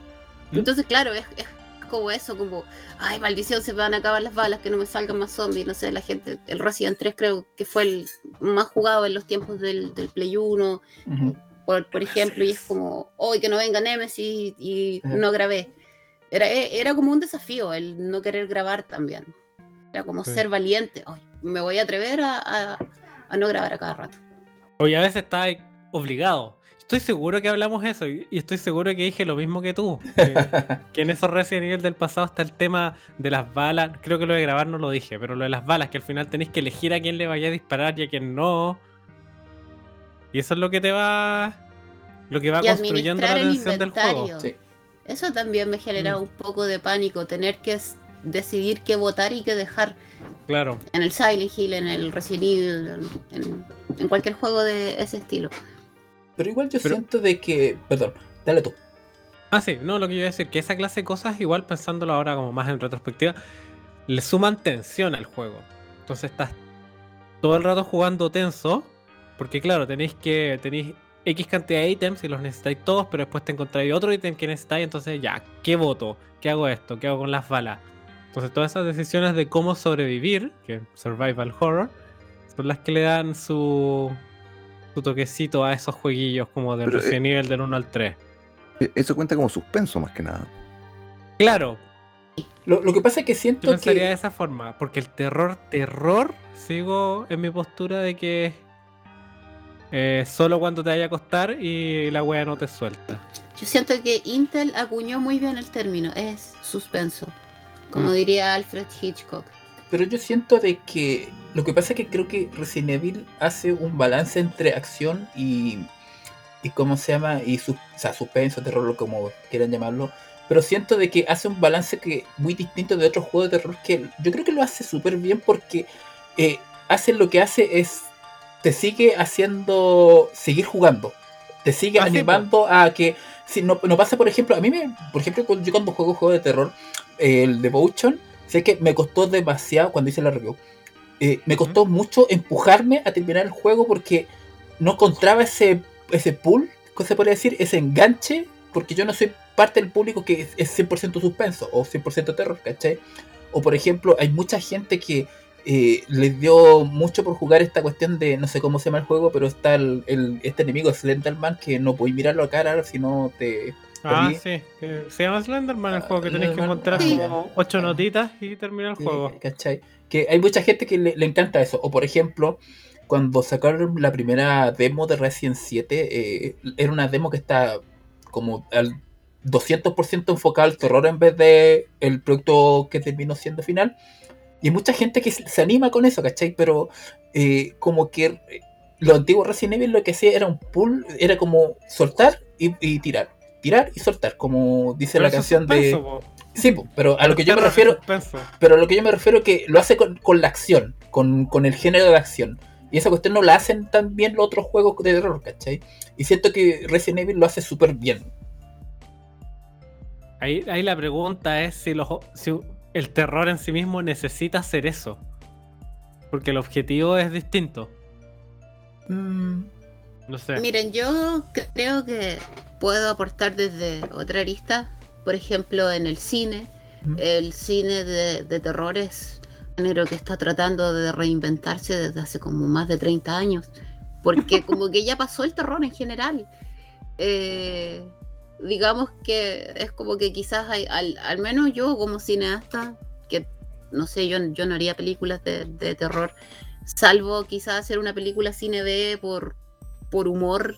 ¿Mm? entonces, claro, es, es como eso, como, ay, maldición, se me van a acabar las balas, que no me salgan más zombies, no sé, la gente, el Resident 3 creo que fue el más jugado en los tiempos del, del Play 1, Ujú. por, por ejemplo, y es como, hoy que no venga Nemesis y no grabé. Era, e- era como un desafío el no querer grabar también. Era como Sí. ser valiente. Ay, me voy a atrever a, a- a no grabar a cada rato. Oye, a veces está obligado. Estoy seguro que hablamos eso y estoy seguro que dije lo mismo que tú. Que, que en esos Resident Evil del pasado está el tema de las balas. Creo que lo de grabar no lo dije, pero lo de las balas, que al final tenéis que elegir a quién le vaya a disparar y a quién no. Y eso es lo que te va. Lo que va Y construyendo la tensión del juego. Sí. Eso también me genera Mm. un poco de pánico, tener que decidir qué votar y qué dejar Claro. en el Silent Hill, en el Resident Evil, en, en- en cualquier juego de ese estilo. Pero igual yo Pero- siento de que. Perdón, dale tú. Ah, sí, no, lo que yo iba a decir, que esa clase de cosas, igual pensándolo ahora como más en retrospectiva, le suman tensión al juego. Entonces estás todo el rato jugando tenso, porque claro, tenéis que tenéis X cantidad de ítems y los necesitáis todos, pero después te encontráis otro ítem que necesitáis, entonces ya, ¿qué voto? ¿Qué hago esto? ¿Qué hago con las balas? Entonces todas esas decisiones de cómo sobrevivir, que es survival horror, son las que le dan su, su toquecito a esos jueguillos como del eh, nivel del 1 al 3. E- Eso cuenta como suspenso más que nada. Claro, Lo, lo que pasa es que Yo siento pensaría que. de esa forma, porque el terror, terror, sigo en mi postura de que eh, solo cuando te vaya a acostar y la wea no te suelta. Yo siento que Intel acuñó muy bien el término, es suspenso, como Mm. diría Alfred Hitchcock. Pero yo siento de que lo que pasa es que creo que Resident Evil hace un balance entre acción y y cómo se llama y sus- o sea, suspenso, terror, como quieran llamarlo. Pero siento de que hace un balance que muy distinto de otros juegos de terror que yo creo que lo hace súper bien porque eh, hace lo que hace es te sigue haciendo seguir jugando, te sigue sí, animando a que si no, no pasa por ejemplo a mí me por ejemplo yo cuando juego juegos de terror eh, el Devotion sé que me costó demasiado cuando hice la review eh, me costó mucho empujarme a terminar el juego porque no encontraba ese, ese pool, ¿cómo se puede decir? Ese enganche, porque yo no soy parte del público que es, es 100% suspenso o 100% terror, ¿cachai? O por ejemplo, hay mucha gente que eh, les dio mucho por jugar esta cuestión de, no sé cómo se llama el juego, pero está el, el- este enemigo Slenderman que no podéis mirarlo a cara si no te... Ah, Perdí. sí. que Se llama Slenderman el juego que tenés que encontrar Sí. como ocho notitas y terminar el Sí, juego. ¿cachai? Que hay mucha gente que le, le encanta eso. O por ejemplo, cuando sacaron la primera demo de Resident 7, eh, era una demo que está como al 200% enfocada al terror en vez de el producto que terminó siendo final. Y hay mucha gente que se anima con eso, ¿cachai? Pero eh, como que eh, lo antiguo Resident Evil lo que hacía era un pull, era como soltar y, y tirar. Tirar y soltar, como dice Pero la canción de... suspenso, po. Sí, pero a lo que yo me refiero, pero a lo que yo me refiero que lo hace con, con la acción, con, con el género de acción. Y esa cuestión no la hacen tan bien los otros juegos de terror, ¿cachai? Y siento que Resident Evil lo hace súper bien. Ahí, ahí la pregunta es si, los, si el terror en sí mismo necesita hacer eso. Porque el objetivo es distinto. Mm, No sé. Miren, yo creo que puedo aportar desde otra arista. Por ejemplo, en el cine. Mm. El cine de, de terror es un género que está tratando de reinventarse desde hace como más de 30 años. Porque como que ya pasó el terror en general. Eh, digamos que es como que quizás hay, al, al menos yo como cineasta, que no sé, yo, yo no haría películas de, de terror, salvo quizás hacer una película cine B por, por humor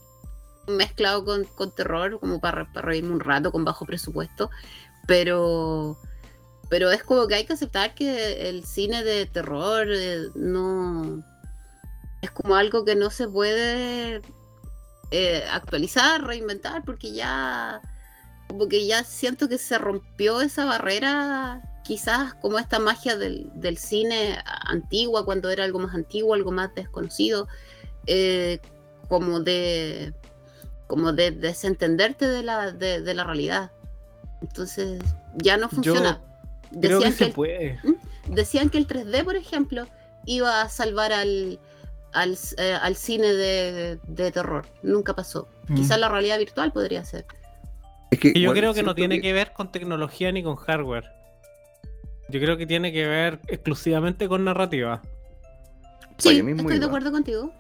mezclado con, con terror, como para, para reírme un rato con bajo presupuesto, pero, pero es como que hay que aceptar que el cine de terror eh, no es como algo que no se puede eh, actualizar, reinventar, porque ya como ya siento que se rompió esa barrera, quizás como esta magia del, del cine antigua, cuando era algo más antiguo, algo más desconocido, eh, como de como de desentenderte de la, de, de la realidad. Entonces ya no funciona. Creo que Decían se que, el, puede. decían que el 3D, por ejemplo, iba a salvar al, al, eh, al cine de, de terror. Nunca pasó. Mm. Quizás la realidad virtual podría ser. Es que yo creo que no tiene que ver con tecnología ni con hardware. Yo creo que tiene que ver exclusivamente con narrativa. Sí, estoy de acuerdo contigo.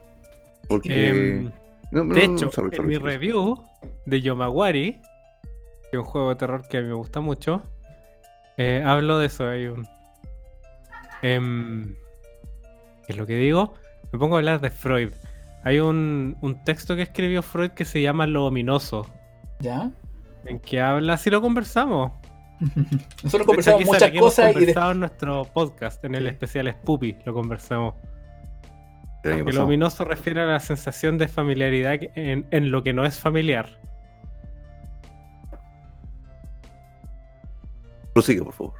Porque... Em, no, de no, hecho, sorry, en sorry, mi sorry. review de Yomawari, que es un juego de terror que a mí me gusta mucho, eh, hablo de eso. Hay un. Em, ¿Qué es lo que digo? Me pongo a hablar de Freud. Hay un, un texto que escribió Freud que se llama Lo ominoso, ¿Ya? en que habla, si lo conversamos. Nosotros hecho, conversamos muchas que hemos cosas y de- conversado en nuestro podcast, en el especial Spoopy, lo conversamos. El Que ominoso refiere a la sensación de familiaridad en lo que no es familiar. Prosigue, por favor.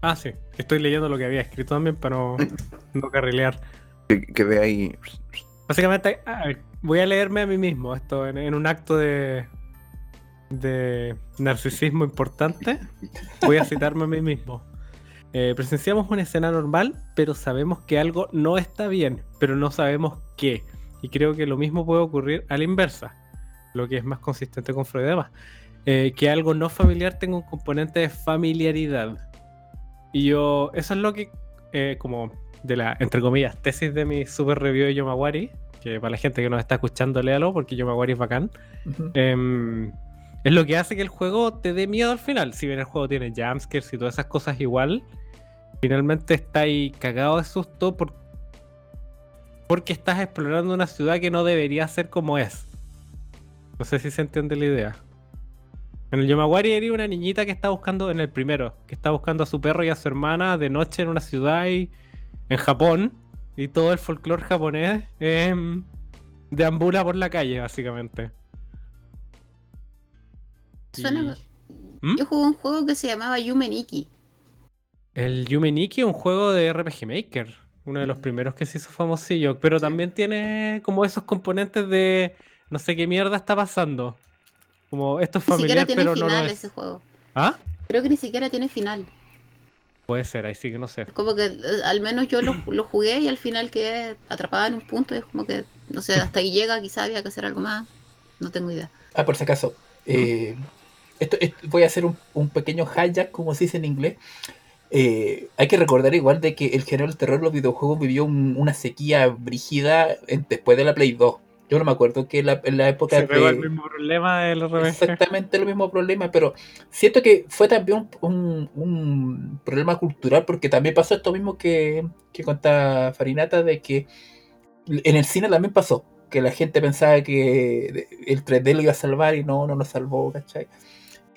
Ah, sí. Estoy leyendo lo que había escrito también para no, no carrilear. Que, que ve ahí. Básicamente, ah, voy a leerme a mí mismo esto en, en un acto de, de narcisismo importante. Voy a citarme a mí mismo. Eh, presenciamos una escena normal, pero sabemos que algo no está bien, pero no sabemos qué. Y creo que lo mismo puede ocurrir a la inversa, lo que es más consistente con Freud además. Eh, que algo no familiar tenga un componente de familiaridad. Y yo, eso es lo que, eh, como de la, entre comillas, tesis de mi super review de Yomawari, que para la gente que nos está escuchando, léalo porque Yomawari es bacán. Es lo que hace que el juego te dé miedo al final. Si bien el juego tiene jumpscares y todas esas cosas igual, finalmente está ahí cagado de susto por... porque estás explorando una ciudad que no debería ser como es. No sé si se entiende la idea. En el Yomawari era una niñita que está buscando, en el primero, que está buscando a su perro y a su hermana de noche en una ciudad en Japón. Y todo el folclore japonés em, deambula por la calle, básicamente. Suena- ¿Mm? Yo jugué un juego que se llamaba Yumeniki. El Yumeniki es un juego de RPG Maker, uno de los primeros que se hizo famosillo, pero también tiene como esos componentes de no sé qué mierda está pasando. Como esto es Ni siquiera familiar, tiene pero no lo final es. ese juego. ¿Ah? Creo que ni siquiera tiene final. Puede ser, ahí sí que no sé. Como que eh, al menos yo lo, lo jugué y al final quedé atrapada en un punto y es como que, no sé, hasta ahí llega, quizá había que hacer algo más. No tengo idea. Ah, por si acaso. eh, esto, esto- voy a hacer un, un pequeño hijack, como se dice en inglés. Eh, hay que recordar igual de que el género del terror, los videojuegos vivió un- una sequía brígida en- después de la Play 2. Yo no me acuerdo que la- en la época Se de... el mismo problema del RPG. Exactamente el mismo problema, pero siento que fue también un, un- un problema cultural, porque también pasó esto mismo que, que cuenta Farinata, de que en el cine también pasó, que la gente pensaba que el 3D lo iba a salvar y no, no lo salvó, ¿cachai?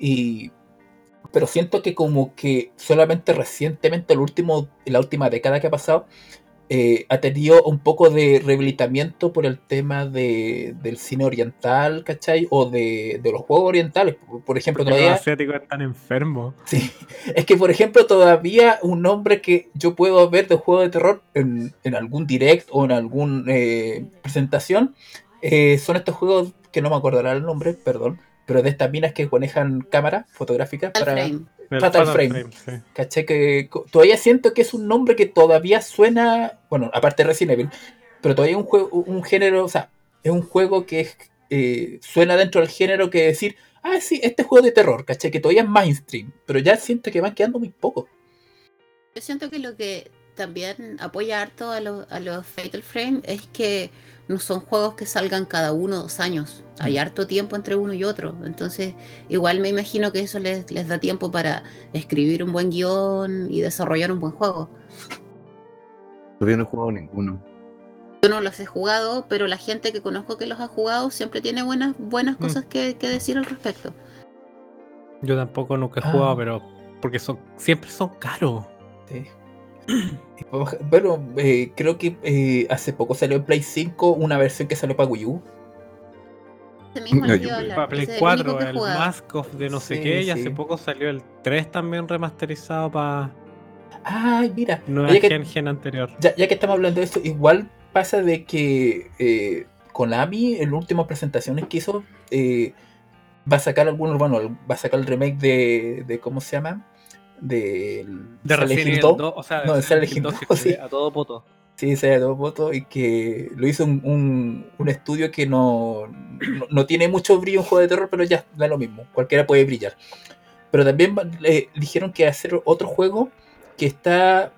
Y, pero siento que como que solamente recientemente, el último, la última década que ha pasado, eh, ha tenido un poco de rehabilitamiento por el tema de, del cine oriental, ¿cachai? O de, de los juegos orientales. Por- ejemplo, Porque los todavía... asiáticos están enfermos. Sí. Es que, por ejemplo, todavía un nombre que yo puedo ver de juego de terror en, en algún direct o en alguna presentación eh, son estos juegos que no me acordará el nombre, perdón, pero de estas minas que manejan cámaras fotográficas Fatal para... Frame. Fatal Fatal Frame. sí. ¿Cachai? Que todavía siento que es un nombre que todavía suena, bueno, aparte de Resident Evil, pero todavía un juego, un género, o sea, es un juego que es, eh, suena dentro del género que decir, ah, sí, este juego de terror, ¿cachai? Que todavía es mainstream, pero ya siento que van quedando muy pocos. Yo siento que lo que también apoya harto a, los- a los Fatal Frame es que no son juegos que salgan cada uno dos años. Hay harto tiempo entre uno y otro. Entonces, igual me imagino que eso les, les da tiempo para escribir un buen guion y desarrollar un buen juego. Todavía no he jugado ninguno. Yo no los he jugado, pero la gente que conozco que los ha jugado siempre tiene buenas, buenas Mm. cosas que, que decir al respecto. Yo tampoco nunca he Ah. jugado, pero porque son siempre son caros. Sí. Bueno, eh, creo que eh, hace poco salió en Play 5 una versión que salió para Wii U. Ese mismo No, yo- Para Play ese es el único 4, que he el. Mask of de no sé qué, y sí. hace poco salió el 3 también remasterizado para Ay, mira, nueva ya que- gen, gen anterior. ya, ya que estamos hablando de esto, igual pasa de que eh, Konami, en las últimas presentaciones que hizo, eh, va a sacar algunos, bueno, va a sacar el remake de, de ¿cómo se llama? De, De Silent Resident Hill Evil 2. 2, o sea, No, de de Silent Silent Hill Hill 2, 2, sí, a todo poto. Sí, de dos votos y que lo hizo un, un- un estudio que no, no, no tiene mucho brillo en juego de terror, pero ya da lo mismo, cualquiera puede brillar. Pero también le dijeron que hacer otro juego que está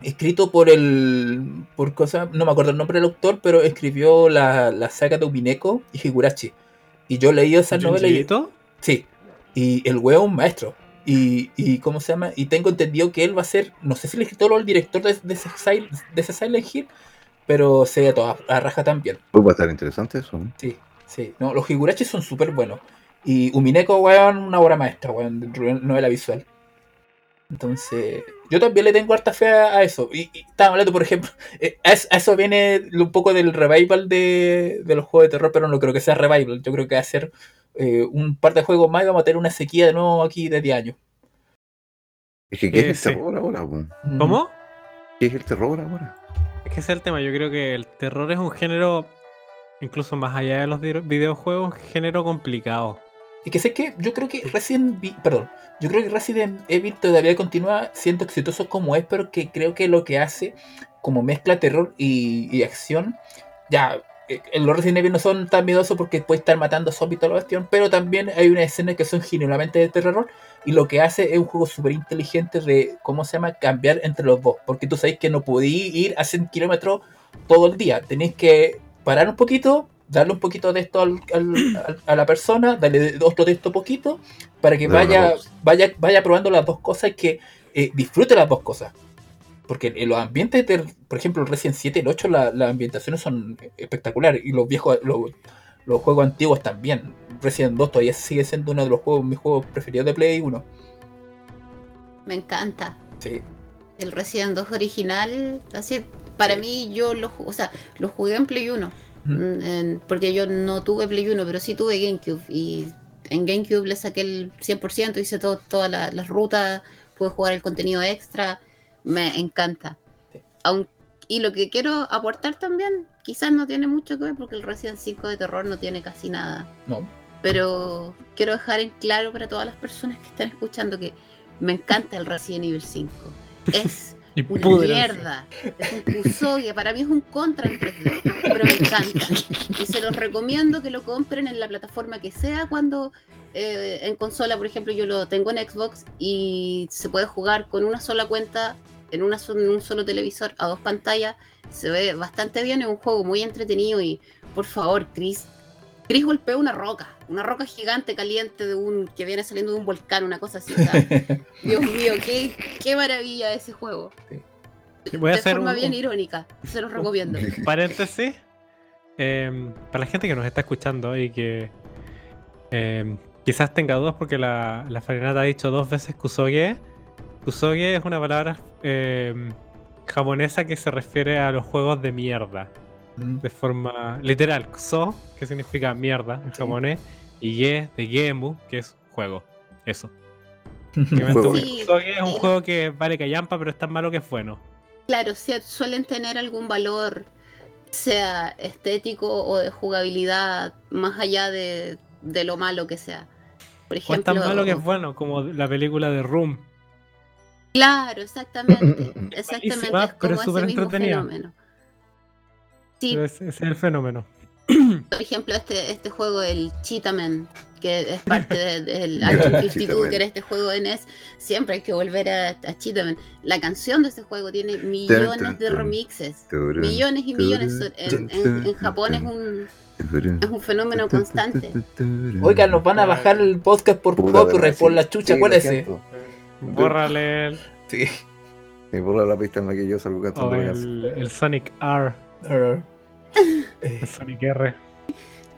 escrito por el. por cosa, no me acuerdo el nombre del autor, pero escribió la, la saga de Umineko y Higurashi. Y yo leí esas novelas y. Sí. Y el huevo es un maestro. Y, y ¿cómo se llama? Y tengo entendido que él va a ser, no sé si el escritor o el director de, de ese, Sil- de ese Silent Hill, pero se ve a toda a raja también. Pues va a estar interesante eso. ¿no? Sí, sí. No, los Higurashi son súper buenos. Y Umineko, weón, una obra maestra, weón, de novela visual. Entonces, yo también le tengo harta fe a, eso. Y, y estaba hablando, por ejemplo, eh, a, es- a eso viene un poco del revival de, de los juegos de terror, pero no creo que sea revival. Yo creo que va a ser eh, un par de juegos más y vamos a tener una sequía de nuevo aquí de 10 años. Es que, ¿qué Eh, es sí. el terror ahora? po? ¿Cómo? ¿Qué es el terror ahora? Es que ese es el tema. Yo creo que el terror es un género, incluso más allá de los videojuegos, un género complicado. Y que sé que yo creo que Resident Evil, perdón, yo creo que Resident Evil todavía continúa siendo exitoso como es, pero que creo que lo que hace como mezcla terror y, y acción, ya, los Resident Evil no son tan miedosos porque puede estar matando zombies toda la cuestión, pero también hay una escena que son genuinamente de terror y lo que hace es un juego súper inteligente de, ¿cómo se llama?, cambiar entre los dos, porque tú sabéis que no podéis ir a 100 kilómetros todo el día, tenéis que parar un poquito, darle un poquito de esto al- a la persona, darle otro de esto poquito, para que vaya, vaya, vaya probando las dos cosas y que eh, disfrute las dos cosas. Porque en los ambientes, de, por ejemplo, el Resident 7 y el 8, la- las ambientaciones son espectaculares. Y los viejos, los, los juegos antiguos también. Resident 2 todavía sigue siendo uno de los juegos, mis juegos preferidos de Play 1. Me encanta. Sí. El Resident 2 original, así, para mí yo lo, o sea, lo jugué en Play 1. Ujú. mm, en- porque yo no tuve Play 1, pero sí tuve GameCube. Y en GameCube le saqué el 100%, hice todo, todas la- las rutas, pude jugar el contenido extra. Me encanta. Sí. Y lo que quiero aportar también, quizás no tiene mucho que ver porque el Resident 5 de terror no tiene casi nada. No. Pero quiero dejar en claro para todas las personas que están escuchando que me encanta el Resident Evil 5. Es Y una mierda. Es un Kusoge. Para mí es un contra en 3D, pero me encanta. Y se los recomiendo que lo compren en la plataforma que sea cuando eh, en consola, por ejemplo, yo lo tengo en Xbox y se puede jugar con una sola cuenta en, una so- en un solo televisor a dos pantallas. Se ve bastante bien, es un juego muy entretenido y por favor, Chris. Chris golpea una roca, una roca gigante caliente de un que viene saliendo de un volcán, una cosa así. Dios mío, qué, qué maravilla ese juego. Voy a de hacer forma un- bien un- irónica, se los recomiendo. paréntesis. em, para la gente que nos está escuchando y que em, quizás tenga dudas porque la, la Farinata ha dicho dos veces kusoge. Kusoge es una palabra em, japonesa que se refiere a los juegos de mierda. Mm, De forma literal. Kuso, que significa mierda en Sí. japonés. Y ge, de gemu, que es juego. Eso. Kusoge es un juego que vale callampa, pero es tan malo que es bueno. Claro, sí, suelen tener algún valor, sea estético o de jugabilidad, más allá de, de lo malo que sea. Por O es tan malo que es bueno, como la película de Room. Claro, exactamente. exactamente, es pero como es súper ese entretenida. fenómeno. Sí, Ese ese es el fenómeno. por ejemplo, este, este juego, el Cheetahman, que es parte de- del Action 52, Cheetahman. que era este juego de NES, siempre hay que volver a, a Cheetahman. La canción de este juego tiene millones de remixes. Millones y millones. En, en- en Japón es un, es un fenómeno constante. Oiga, nos van a bajar el podcast por copyright, por la chucha, sí, lo acuérdese. Bórrale el, Sí. Me borra la pista en la que yo salgo o cantando. la el, el Sonic R, Eh, eh, el Sonic R.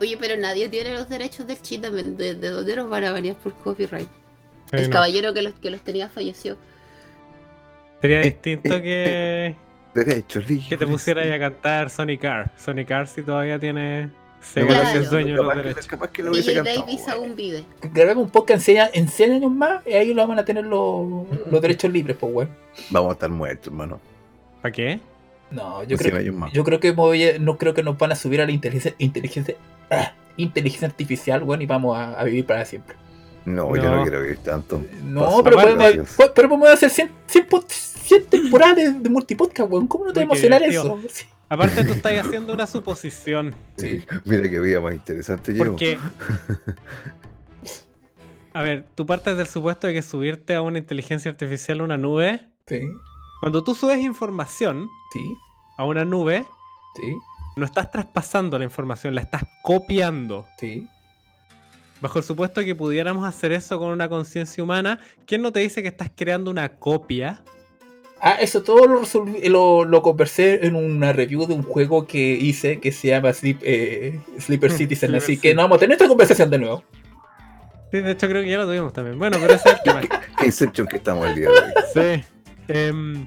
Oye, pero nadie tiene los derechos del Cheetahman. ¿De, de dónde nos van a venir por copyright? Sí, El no. caballero que los, que los tenía falleció. Sería Eh, distinto eh, que, Derechos que te pusieras a cantar Sonic R. Sonic R si todavía tiene. Se Claro. dueño de los Capaz que- derechos. Capaz que lo hubiese cantado. Davis aún vive. grabemos un podcast en 100 en 100 años más y ahí lo van a tener los, los derechos libres, pues, weón. Vamos a estar muertos, hermano. ¿Para qué? No, yo En 100 creo, más. yo creo que voy a- no creo que nos van a subir a la inteligencia, inteligencia, ah, inteligencia artificial, weón, y vamos a, a vivir para siempre. No, yo No. quiero vivir tanto. No, pero podemos, pero podemos hacer 100, 100, po- 100 temporadas de, de multipodcast, weón. ¿Cómo no te va a emocionar eso? Aparte, tú estás haciendo una suposición. Sí. Mira qué vida más interesante llevo. Porque. A ver, tú partes del supuesto de que subirte a una inteligencia artificial a una nube. Sí, Cuando tú subes información sí, a una nube, sí, no estás traspasando la información, la estás copiando. sí. Bajo el supuesto de que pudiéramos hacer eso con una conciencia humana, ¿quién no te dice que estás creando una copia? Ah, eso todo lo, resolví- lo, lo conversé en una review de un juego que hice que se llama Sleep, eh, Sleeper Citizen. Sleeper así que no vamos a tener esta conversación de nuevo. Sí, de hecho creo que ya lo tuvimos también. Bueno, pero ese es el tema. Qué Inception que estamos el día de hoy. Sí. Em,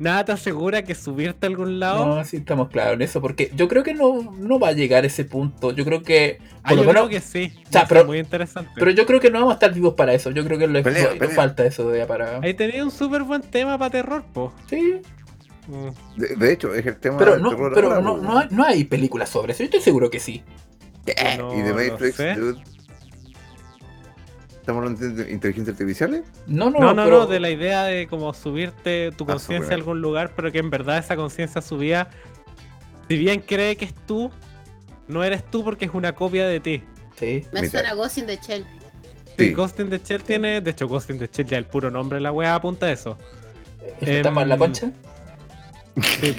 nada te asegura que subirte a algún lado. No, sí estamos claros en eso, porque yo creo que no, no va a llegar a ese punto. Yo creo que, Ah, lo yo menos, creo que sí. O sea, pero- muy interesante. pero yo creo que no vamos a estar vivos para eso. Yo creo que Pelea, pelea. falta eso de para. Ahí tenía un súper buen tema para terror, po. Sí, Mm. De, de hecho, es el tema pero del no, terror pero ahora, no, no, hay, no hay películas sobre eso. Yo estoy seguro que sí. No y de lo Matrix, sé. dude. ¿Estamos hablando de inteligencia artificial? No, no, No, no, pero- no, de la idea de como subirte tu Ah, conciencia a algún lugar, pero que en verdad esa conciencia subida, si bien cree que es tú, no eres tú porque es una copia de ti. Sí. Me Mira. suena Ghost in the Shell. Sí, Sí. Ghost in the Shell tiene, de hecho Ghost in the Shell ya el puro nombre de la wea apunta a eso. ¿Estamos en la Em, concha? Sí.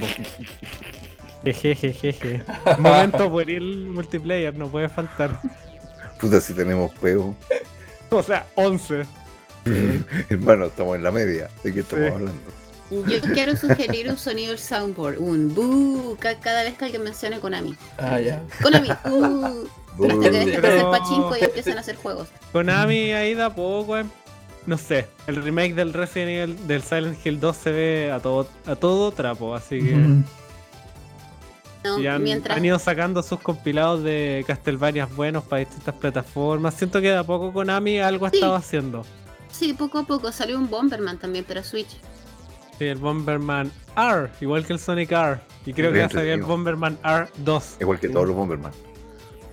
Jejejeje. Momento pueril multiplayer, no puede faltar. Puta, si tenemos juego. O sea, 11. Hermano, estamos en la media. ¿De qué estamos Sí. hablando? Yo quiero sugerir un sonido del soundboard, un ca- cada vez que alguien mencione Konami. Ah, ya. Konami, uh, hasta que dejen de hacer pachinko y empiecen a hacer juegos. Konami ahí da poco, eh. No sé, el remake del Resident Evil del Silent Hill 2 se ve a todo, a todo trapo, así que Mm. No, y han, mientras han ido sacando sus compilados de Castlevania buenos para distintas plataformas. Siento que de a poco Konami algo ha Sí. estado haciendo. Sí, poco a poco salió un Bomberman también para Switch. Sí, el Bomberman R, igual que el Sonic R. Y creo que Bien va a salir el. Bomberman R2. Igual que todos los Bomberman.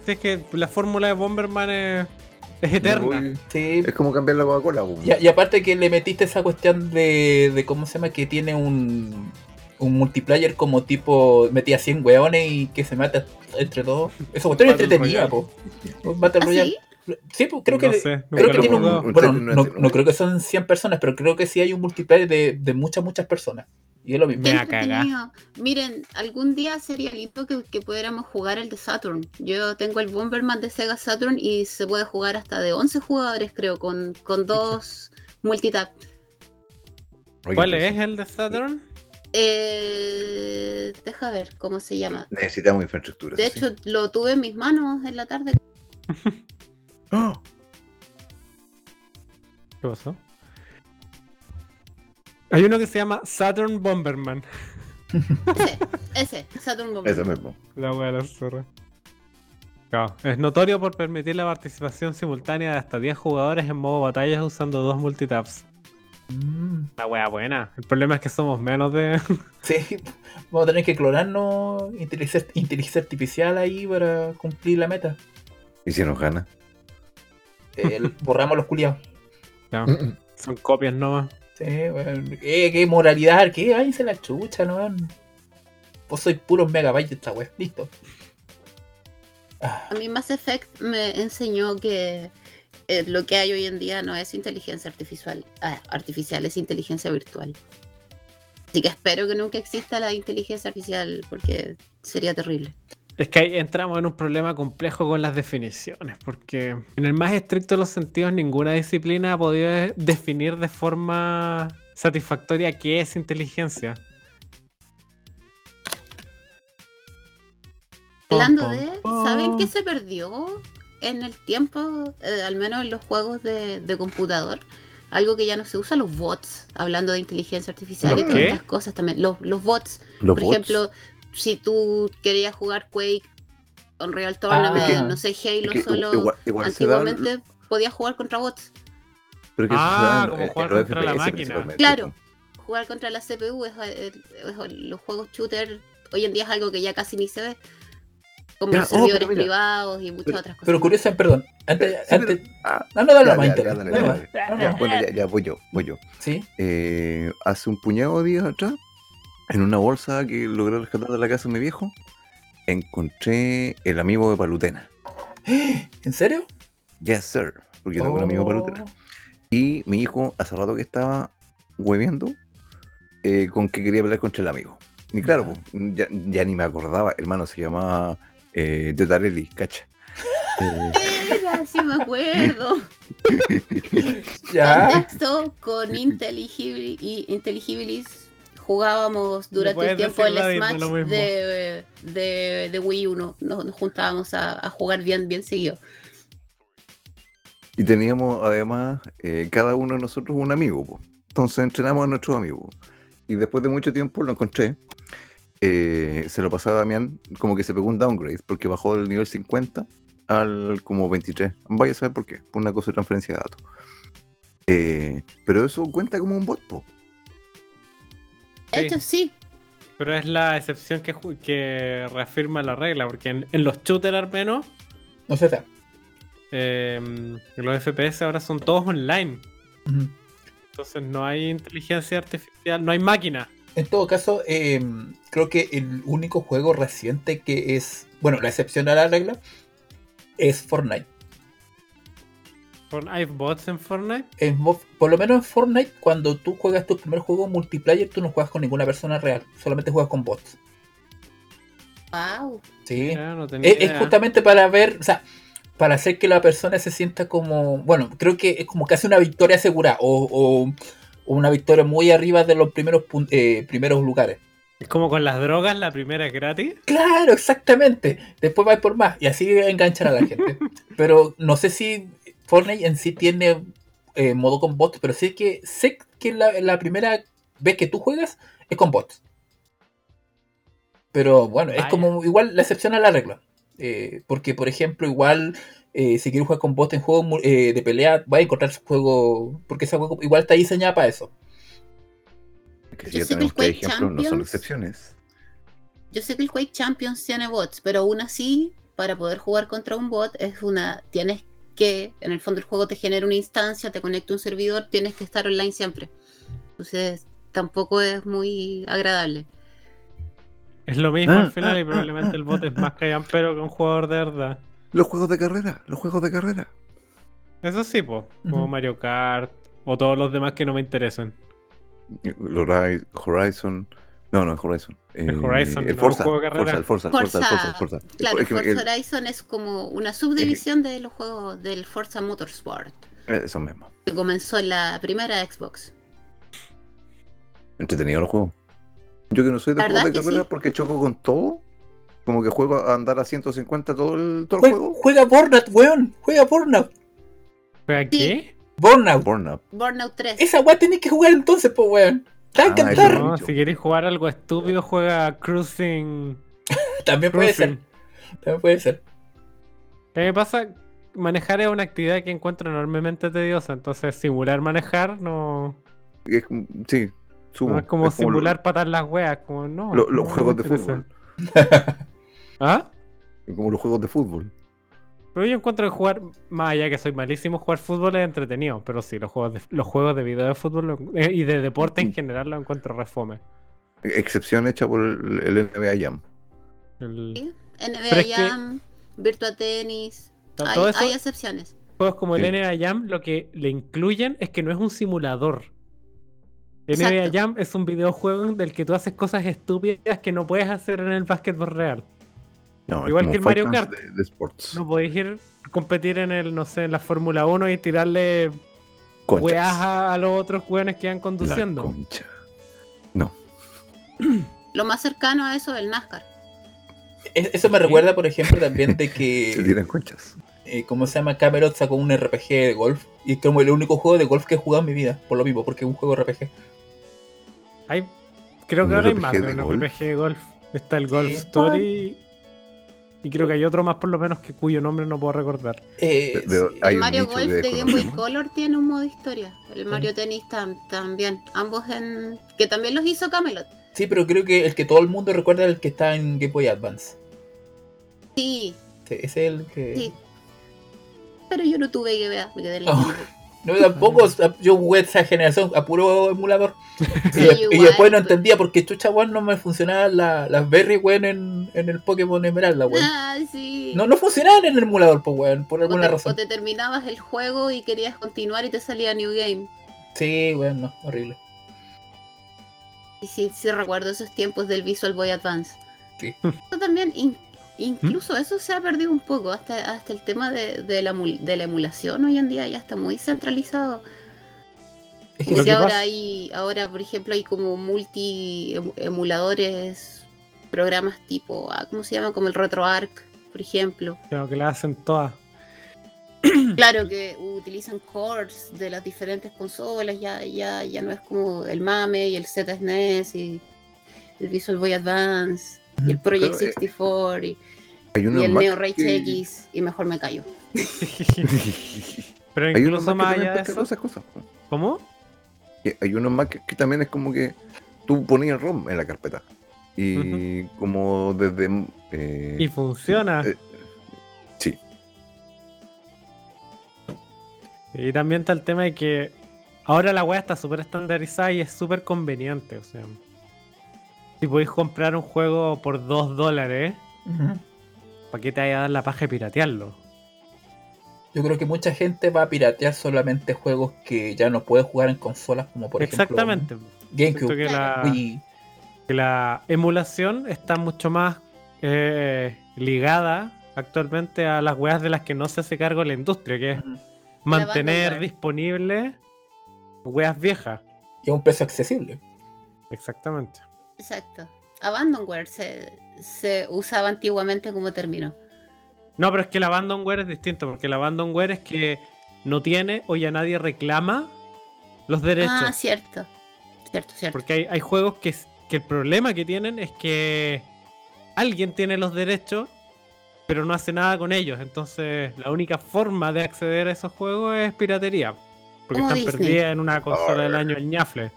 Sí, es que la fórmula de Bomberman es, es eterna. Sí. Es como cambiar la Coca-Cola. Y, y aparte que le metiste esa cuestión de, de cómo se llama, que tiene un, un multiplayer como tipo metía 100 weones y que se mata entre todos. Esa cuestión entretenida, po. Battle ¿Ah, Royale. sí? Sí, pues creo que, No sé, nunca creo que tiene un, bueno, no, creo que son 100 personas, pero creo que sí hay un multiplayer de, de muchas, muchas personas. Y es lo mismo. Miren, algún día sería lindo que, que pudiéramos jugar el de Saturn. Yo tengo el Bomberman de Sega Saturn y se puede jugar hasta de 11 jugadores, creo, con, con dos multitap. ¿Cuál es el de Saturn? Eh, deja ver cómo se llama. Necesitamos infraestructura. De sí. hecho, lo tuve en mis manos en la tarde. ¡Ah! ¿Qué pasó? Hay uno que se llama Saturn Bomberman. Ese, ese, Saturn Bomberman. mismo. La wea de la zorra. Claro, Es notorio por permitir la participación simultánea de hasta 10 jugadores en modo batallas usando dos multitaps. Mm, La wea buena. El problema es que somos menos de. sí, vamos a tener que clonarnos inteligencia, inteligencia artificial ahí para cumplir la meta. Y si nos gana. El- borramos los culiados. No, son copias nomás. Sí, weón. Eh, qué moralidad, qué, váyanse la chucha, no. Vos sois puros megabytes esta wea. Listo. Ah, A mí Mass Effect me enseñó que eh, lo que hay hoy en día no es inteligencia artificial, ah, artificial, es inteligencia virtual. Así que espero que nunca exista la inteligencia artificial porque sería terrible. Es que ahí entramos en un problema complejo con las definiciones, porque en el más estricto de los sentidos ninguna disciplina ha podido definir de forma satisfactoria qué es inteligencia. Hablando de, ¿saben qué se perdió en el tiempo, eh, al menos en los juegos de, de computador? Algo que ya no se usa, los bots, hablando de inteligencia artificial ¿Los y todas estas cosas también. Los, los bots, Los por bots. ejemplo, si tú querías jugar Quake, Unreal Tournament, Ah. no sé, Halo que solo, igual, igual se da- antiguamente podías jugar contra bots. pero que Ah, se como en jugar los contra la máquina. Claro. Jugar contra la CPU, es, es- es- los juegos shooter hoy en día es algo que ya casi ni se ve. Como Ya, oh, servidores privados y muchas pero, otras cosas. pero curioso, perdón. Antes, Sí, antes. pero- ah, No, no, dale más bueno, ya, ya voy yo, voy yo. Sí. Eh, hace un puñado de días atrás, en una bolsa que logré rescatar de la casa de mi viejo, encontré el amigo de Palutena. ¿En serio? Yes, sir. Porque tengo un amigo de Palutena. Oh. Y mi hijo, hace rato que estaba hueviendo eh, con que quería pelear contra el amigo. Y claro, Ya. pues, ya, ya ni me acordaba, hermano, se llamaba eh, Tetarelli, cacha. Eh, Era, sí me acuerdo. Ya. Contexto, con Intelligibil- y Intelligibilis jugábamos durante el tiempo el Smash de, de, de Wii U. Nos, nos juntábamos a, a jugar bien, bien seguido. y teníamos además, eh, cada uno de nosotros un amigo. po. Entonces entrenamos a nuestros amigos. Y después de mucho tiempo lo encontré. Eh, se lo pasaba a Damián, como que se pegó un downgrade, porque bajó del nivel 50 al como 23. Vaya a saber por qué, por una cosa de transferencia de datos. Eh, pero eso cuenta como un bot, po. Sí. hecho, sí. Pero es la excepción que, que reafirma la regla, porque en, en los shooters al menos, No sé. está. eh, los FPS ahora son todos online. Entonces no hay inteligencia artificial, no hay máquina. En todo caso, eh, creo que el único juego reciente que es, bueno, la excepción a la regla, es Fortnite. ¿Hay bots en Fortnite? En por lo menos en Fortnite, cuando tú juegas tu primer juego multiplayer, tú no juegas con ninguna persona real, solamente juegas con bots. Wow. Sí. No Es, justamente para ver, o sea, para hacer que la persona se sienta como, bueno, creo que es como casi una victoria asegurada o, o, una victoria muy arriba de los primeros, eh, primeros lugares. Es como con las drogas, la primera es gratis. Claro, exactamente. Después va por más y así enganchar a la gente. Pero no sé si Fortnite en sí tiene eh, modo con bots, pero sé que sé que la, la primera vez que tú juegas es con bots. Pero bueno, es como igual la excepción a la regla. Eh, porque, por ejemplo, igual eh, si quieres jugar con bots en juegos eh, de pelea, va a encontrar su juego. Porque ese juego igual está diseñado para eso. Que Yo si ya sé que tenemos el que Quake ejemplos, no son Champions- excepciones. Yo sé que el Quake Champions tiene bots, pero aún así, para poder jugar contra un bot, es una. Tienes que, en el fondo, el juego te genera una instancia, te conecta a un servidor, tienes que estar online siempre. Entonces, tampoco es muy agradable. Es lo mismo Ah, al final ah, y probablemente el bot es más pero que un jugador de verdad. Los juegos de carrera, los juegos de carrera. Eso sí, po, como. Mario Kart o todos los demás que no me interesan. Horizon- Horizon. No, no, es Horizon. Eh, Horizon, el Forza, juego de carrera. Forza, el Forza, el Forza, el Forza, el Forza. Claro, Es que- Forza el- Horizon es como una subdivisión de los juegos del Forza Motorsport, eh, Eso mismo. que comenzó en la primera Xbox. Entretenido los juegos. Yo que no soy de juegos de carrera sí. porque choco con todo. Como que juego a andar a 150 todo el, todo el Jue- juego. juega Burnout, weón. Juega Burnout. ¿Pero qué? Burnout. Burnout. Burnout 3. Esa weá tenés que jugar entonces, pues weón. Te va a Ah, encantar. No, si queréis jugar algo estúpido, juega Cruising. También puede ser. También puede ser. ¿Qué me pasa? Manejar es una actividad que encuentro enormemente tediosa, entonces simular manejar no, Es como- sí, subo. no es como Es simular patar las weas, como no. lo- los no juegos de fútbol. ¿Ah? Como los juegos de fútbol. Pero yo encuentro que jugar, más allá que soy malísimo, jugar fútbol es entretenido. Pero sí, los juegos de, los juegos de video de fútbol lo- eh, y de deporte en general lo encuentro refome. Excepción hecha por el, el NBA Jam. El- Sí, NBA que- Jam, Virtua Tennis. Hay, todo eso, hay excepciones. juegos como el Sí. NBA Jam lo que le incluyen es que no es un simulador. NBA Exacto. Jam es un videojuego del que tú haces cosas estúpidas que no puedes hacer en el básquetbol real. No, Igual que el Mario Kart. De, de sports. No podéis ir a competir en el, no sé, en la Fórmula 1 y tirarle Conchas. weas a, a los otros weones que van La conduciendo. concha. Lo más cercano a eso es el NASCAR. Es- Eso me recuerda, por ejemplo, también de Se que, tiran conchas. eh, ¿cómo se llama? Camelot sacó un RPG de golf. Y es como el único juego de golf que he jugado en mi vida. Por lo mismo, porque es un juego RPG. Hay, creo ¿Un que ahora hay más de un? RPG de golf. Está el Golf Sí. Story. Y creo que hay otro más por lo menos que cuyo nombre no puedo recordar. Eh, De- de- el Mario Golf de Game Boy. Color tiene un modo historia. El Mario Tennis tam- también. Ambos en. que también los hizo Camelot. Sí, pero creo que el que todo el mundo recuerda es el que está en Game Boy Advance. Sí, Sí, ese es el que. sí. Pero yo no tuve que ver, me quedé en la Oh. No, tampoco. Yo jugué esa generación a puro emulador. Sí, y, después no pues. entendía porque chucha, weón, no me funcionaban la- las berry, weón, en, en el Pokémon Emeralda, weón. Ah, sí. No, no funcionaban en el emulador, pues, weón, por o, alguna te, razón. o te terminabas el juego y querías continuar y te salía New Game. Sí, weón, no, horrible. Y sí, sí recuerdo esos tiempos del Visual Boy Advance. Sí. Eso también, incluso ¿Mm? eso se ha perdido un poco, hasta, hasta el tema de, de la, de la emulación hoy en día ya está muy centralizado. Es que que ahora pasa- hay, ahora por ejemplo hay como multi em- emuladores, programas tipo, ah, ¿cómo se llama? Como el RetroArch, por ejemplo. Creo que la hacen todas. Claro que utilizan cores de las diferentes consolas, ya, ya, ya no es como el MAME y el ZSNES y el Visual Boy Advance y el Project Pero, eh, 64 y, Hay y el Neo Rage que- X y mejor me callo. Pero Hay unos que más allá de pescan eso. esas cosas. ¿Cómo? Que Hay unos Mac que, que también es como que tú ponías el ROM en la carpeta. Y como desde. eh, Y funciona. eh, sí, Y también está el tema de que ahora la weá está súper estandarizada y es súper conveniente. O sea, si podéis comprar un juego por 2 dólares, Ujú. ¿Para qué te vaya a dar la paja de piratearlo? Yo creo que mucha gente va a piratear solamente juegos que ya no puede jugar en consolas, como por Exactamente. ejemplo GameCube. que la, Wii. que la emulación está mucho más eh, ligada actualmente a las weas de las que no se hace cargo la industria, que es mantener disponibles weas viejas. y a un precio accesible. Exactamente. Exacto. Abandonware se, se usaba antiguamente como término. No, pero es que el abandonware es distinto, porque el abandonware es que no tiene o ya nadie reclama los derechos. Ah, cierto. Cierto, cierto. Porque hay, hay juegos que, que el problema que tienen es que alguien tiene los derechos, pero no hace nada con ellos. Entonces, la única forma de acceder a esos juegos es piratería. Porque Como están Disney. perdidas en una consola del año el ñafle.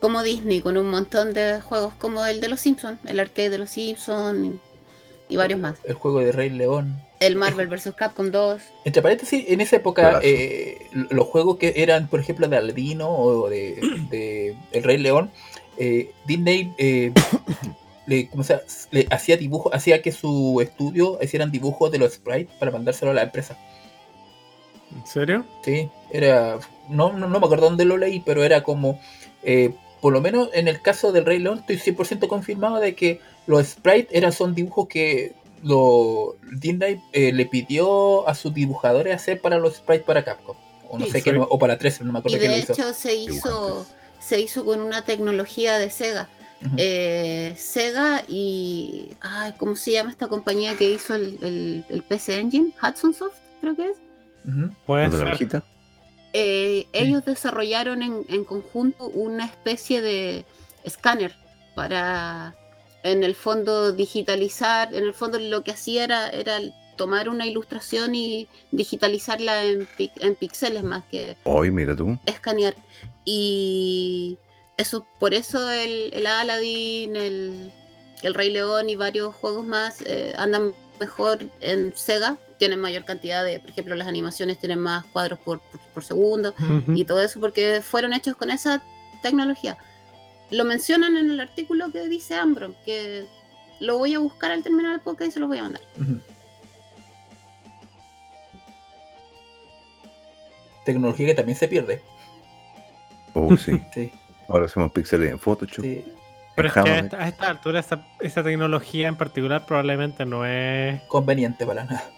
Como Disney, con un montón de juegos como el de los Simpsons, el arcade de los Simpsons y, y varios más. El juego de Rey León. El Marvel vs. Capcom 2. Entre paréntesis, en esa época, eh, los juegos que eran, por ejemplo, de Aladino o de, de El Rey León, eh, Disney eh, le, ¿cómo le hacía dibujos, hacía que su estudio hicieran dibujos de los sprites para mandárselo a la empresa. ¿En serio? Sí, era. No, no, no me acuerdo dónde lo leí, pero era como. eh, por lo menos en el caso del Rey León, estoy 100% confirmado de que los sprites eran, son dibujos que lo, Disney eh, le pidió a sus dibujadores hacer para los sprites para Capcom. O no Sí, sé qué, o para 13, no me Y acuerdo quién lo de hizo. hecho se hizo, se hizo con una tecnología de Sega. Eh, Sega y. Ay, ¿Cómo se llama esta compañía que hizo el, el, el PC Engine? Hudson Soft, creo que es. Ujú. Puede ¿Los de ser. Eh, ellos desarrollaron en, en conjunto una especie de escáner para, en el fondo, digitalizar. En el fondo, lo que hacía era, era tomar una ilustración y digitalizarla en, en píxeles más que Hoy, mira tú. escanear. Y eso, por eso el, el Aladdin, el, el Rey León y varios juegos más eh, andan mejor en Sega. Tienen mayor cantidad de, por ejemplo, las animaciones tienen más cuadros por, por- por segundo y todo eso porque fueron hechos con esa tecnología. Lo mencionan en el artículo que dice Ambron, que lo voy a buscar al terminar el podcast y se los voy a mandar. Tecnología que también se pierde. Oh, sí. Sí, Ahora hacemos píxeles en Photoshop. sí. Pero es que a esta, a esta altura esa, esa tecnología en particular probablemente no es... Conveniente para nada.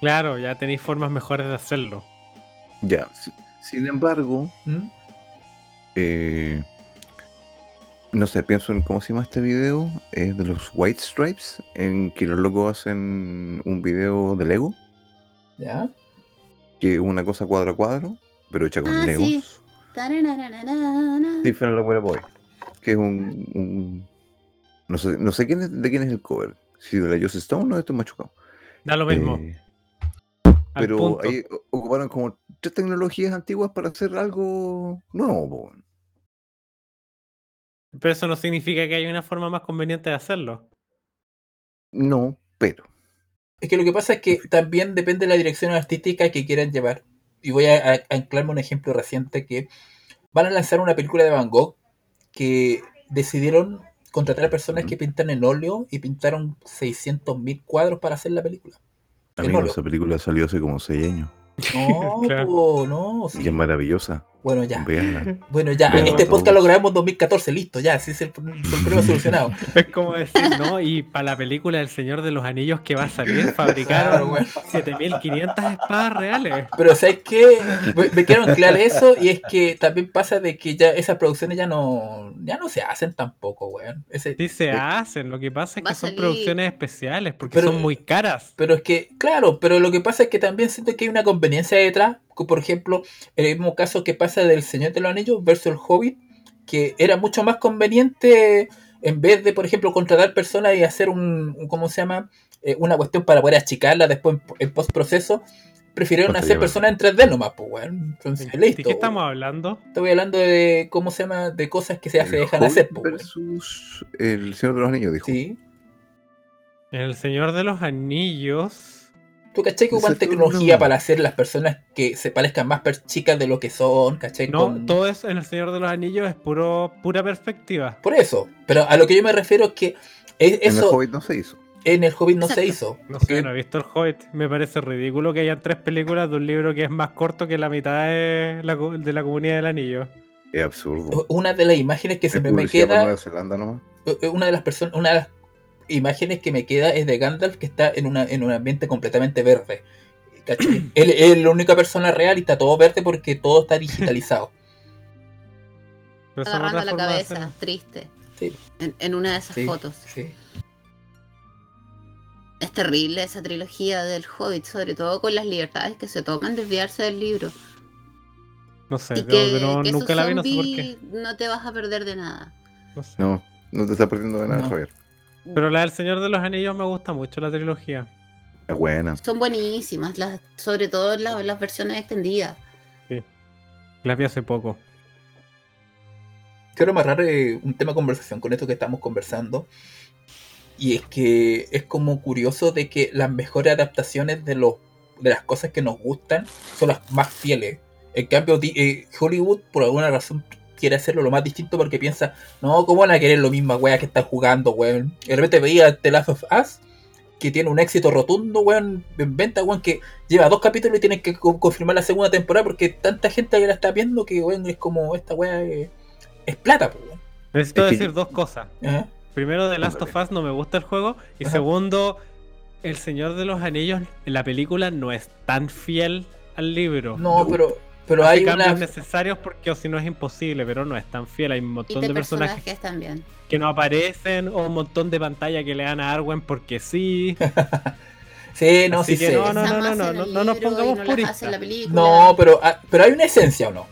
Claro, ya tenéis formas mejores de hacerlo. Ya. si- Sin embargo, ¿Mm? eh, no sé, pienso en cómo se llama este video, es de los White Stripes, en que los locos hacen un video de Lego, ¿Ya? que es una cosa cuadro a cuadro, pero hecha con Ah, Legos. sí. Different Lover Boy, que es un, un- no sé, no sé quién es, de quién es el cover, si de la Joss Stone o de esto machucado. Da lo mismo. Eh, pero ahí ocuparon como tres tecnologías antiguas para hacer algo nuevo. po. Pero eso no significa que haya una forma más conveniente de hacerlo. No, pero. Es que lo que pasa es que también depende de la dirección artística que quieran llevar. Y voy a, a- a anclarme un ejemplo reciente que van a lanzar una película de Van Gogh que decidieron contratar a personas que pintan en óleo y pintaron 600.000 cuadros para hacer la película. Amigo, óleo. esa película salió hace como seis años. No, Claro. po, no. sí. Y es maravillosa. Bueno, ya. Bueno, ya. Pero este podcast lo grabamos en 2014, listo, ya. Sí, es el, el problema solucionado. Es como decir, ¿no? Y para la película El Señor de los Anillos que va a salir, Claro, fabricaron bueno. 7500 espadas reales. Pero ¿sabes qué? Me, me quiero claro eso y es que también pasa de que ya esas producciones ya no ya no se hacen tampoco, weón. Ese- Sí se eh, hacen, lo que pasa es que son producciones especiales porque Pero- son muy caras. Pero es que, claro, pero lo que pasa es que también siento que hay una conveniencia detrás. Por ejemplo, el mismo caso que pasa del Señor de los Anillos versus el Hobbit, que era mucho más conveniente en vez de, por ejemplo, contratar personas y hacer un, un- ¿cómo se llama? Eh, una cuestión para poder achicarla después en, en postproceso. Prefirieron ¿Cuánto hacer personas en 3D nomás, pues, weón. Entonces, ¿De listo. qué estamos hablando? Estoy hablando de, ¿cómo se llama? De cosas que se, se El dejan Hobbit hacer, pues, versus El Señor de los Anillos, dijo. Sí. El Señor de los Anillos. ¿Tú cachai que ocupan tecnología para hacer las personas que se parezcan más chicas de lo que son, cachai? No, Con- todo eso en El Señor de los Anillos es puro, pura perspectiva. Por eso. Pero a lo que yo me refiero es que es- En el eso Hobbit no se hizo. en el Hobbit no se hizo. No Porque- sé, no he visto el Hobbit. Me parece ridículo que hayan tres películas de un libro que es más corto que la mitad de la, de la comunidad del anillo. Es absurdo. Una de las imágenes que Es siempre me queda, Nueva Zelanda nomás. una de las personas, una de las imágenes que me queda es de Gandalf que está en, una, en un ambiente completamente verde. Él él es la única persona real y está todo verde porque todo está digitalizado. Son agarrando la cabeza, triste. Sí. En, en una de esas Sí, fotos. sí. Es terrible esa trilogía del Hobbit, sobre todo con las libertades que se toman desviarse del libro. No sé, y que, nunca la vi, no sé por qué. no te vas a perder de nada. No sé. No, no te estás perdiendo de nada, No. Javier. Pero la del Señor de los Anillos me gusta mucho la trilogía. Es buena. Son buenísimas, las, sobre todo las, las versiones extendidas. Las vi hace poco. Quiero amarrar eh, un tema de conversación con esto que estamos conversando. Y es que es como curioso de que las mejores adaptaciones de, los, de las cosas que nos gustan son las más fieles. En cambio, eh, Hollywood por alguna razón quiere hacerlo lo más distinto porque piensa, no, ¿cómo van a querer lo misma wea que están jugando, weón? Y de repente veía The Last of Us, que tiene un éxito rotundo, weón, en venta, weón, que lleva dos capítulos y tienen que co- confirmar la segunda temporada porque tanta gente que la está viendo que, weón, es como esta eh, es plata, pues, weón. Necesito Es que- decir dos cosas. Ajá. Primero, The Last of Us no me gusta el juego. Y Ajá. segundo, El Señor de los Anillos en la película no es tan fiel al libro. No, pero, pero Hace hay cambios una. necesarios porque o si no es imposible, pero no es tan fiel. Hay un Y montón de de personajes personajes también. que no aparecen o un montón de pantalla que le dan a Arwen porque sí. Sí, no, Así sí que sé. no, no, no, no, no, no nos pongamos no puristas. No, pero, ah, pero hay una esencia o no.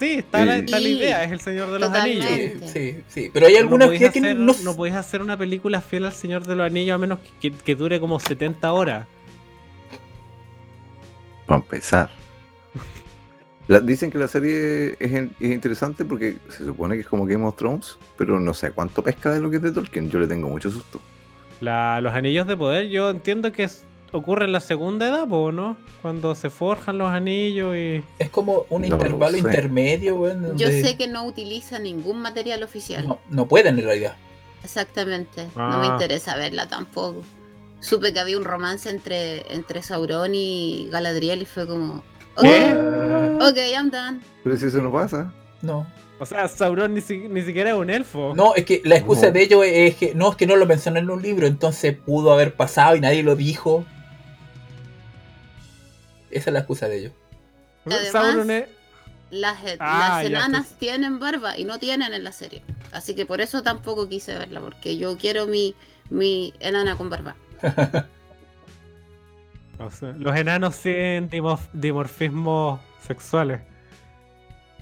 Sí, está, la, está la idea, es el Señor de los Totalmente. Anillos. Sí, sí, sí. Pero hay algunas no que hacer, no. no podéis hacer una película fiel al Señor de los Anillos a menos que, que- que dure como 70 horas. Para empezar. La- dicen que la serie es, en- es interesante porque se supone que es como Game of Thrones, pero no sé cuánto pesca de lo que es de Tolkien. Yo le tengo mucho susto. La- los anillos de poder, yo entiendo que es- ocurre en la segunda edad, po, ¿no? Cuando se forjan los anillos y. Es como un No intervalo intermedio, weón. Yo donde sé que no utiliza ningún material oficial. no, no pueden en realidad. Exactamente. No me Ah. interesa verla tampoco. Supe que había un romance entre, entre Sauron y Galadriel y fue como. Ok, ¿Qué? ok, I'm done. Pero si eso no pasa. No. O sea, Sauron ni, si- ni siquiera es un elfo. No, es que la excusa No. de ello es que no, es que no lo mencioné en un libro, entonces pudo haber pasado y nadie lo dijo. Esa es la excusa de ellos. Además- Sauron es. Las, Ah, las enanas tienen barba y no tienen en la serie. Así que por eso tampoco quise verla, porque yo quiero mi, mi enana con barba. o sea, los enanos tienen dimorf- dimorfismos sexuales.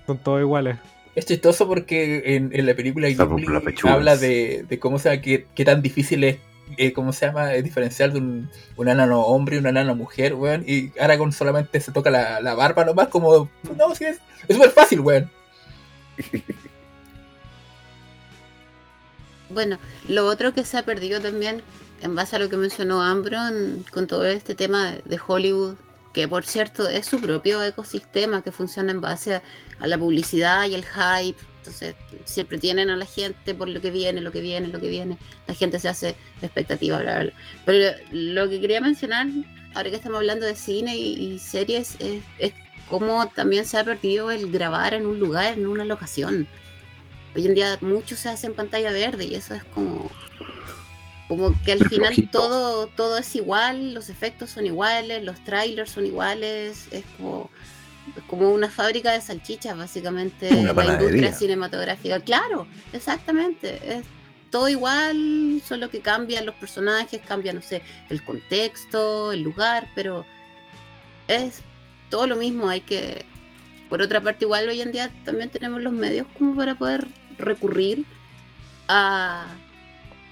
Son todos iguales. Es chistoso porque en, en la película Ghibli habla de, de cómo se llama, qué, qué tan difícil es, eh, cómo se llama, eh, diferenciar de un, un enano hombre y una enana mujer, weón. Y Aragorn solamente se toca la, la barba nomás, como, no, sí, es es súper fácil, weón. Bueno, lo otro que se ha perdido también, en base a lo que mencionó Ambron, con todo este tema de Hollywood, que por cierto es su propio ecosistema que funciona en base a, la publicidad y el hype. Entonces, siempre tienen a la gente por lo que viene, lo que viene, lo que viene. La gente se hace expectativa, bla, bla. Pero lo que quería mencionar, ahora que estamos hablando de cine y, y series, es, es cómo también se ha perdido el grabar en un lugar, en una locación. Hoy en día mucho se hace en pantalla verde y eso es como como que al final flojito. todo todo es igual, los efectos son iguales, los trailers son iguales, es como es como una fábrica de salchichas básicamente Una la industria cinematográfica. Claro, exactamente, es todo igual, solo que cambian los personajes, cambia no sé, el contexto, el lugar, pero es todo lo mismo, hay que por otra parte, igual hoy en día también tenemos los medios como para poder recurrir a,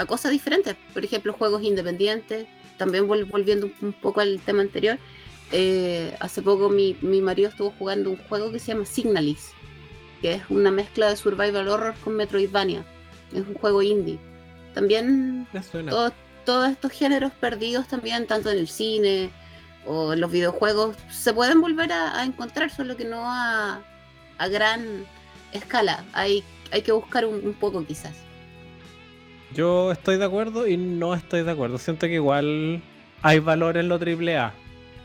a cosas diferentes. Por ejemplo, juegos independientes. También vol- volviendo un, poco al tema anterior. eh, hace poco mi, mi marido estuvo jugando un juego que se llama Signalis, que es una mezcla de survival horror con Metroidvania. Es un juego indie. También suena. todos, todos estos géneros perdidos también, tanto en el cine o en los videojuegos, se pueden volver a, a encontrar, solo que no a, a gran escala. Hay, hay que buscar un, un poco quizás. Yo estoy de acuerdo y no estoy de acuerdo. Siento que igual hay valor en lo triple A.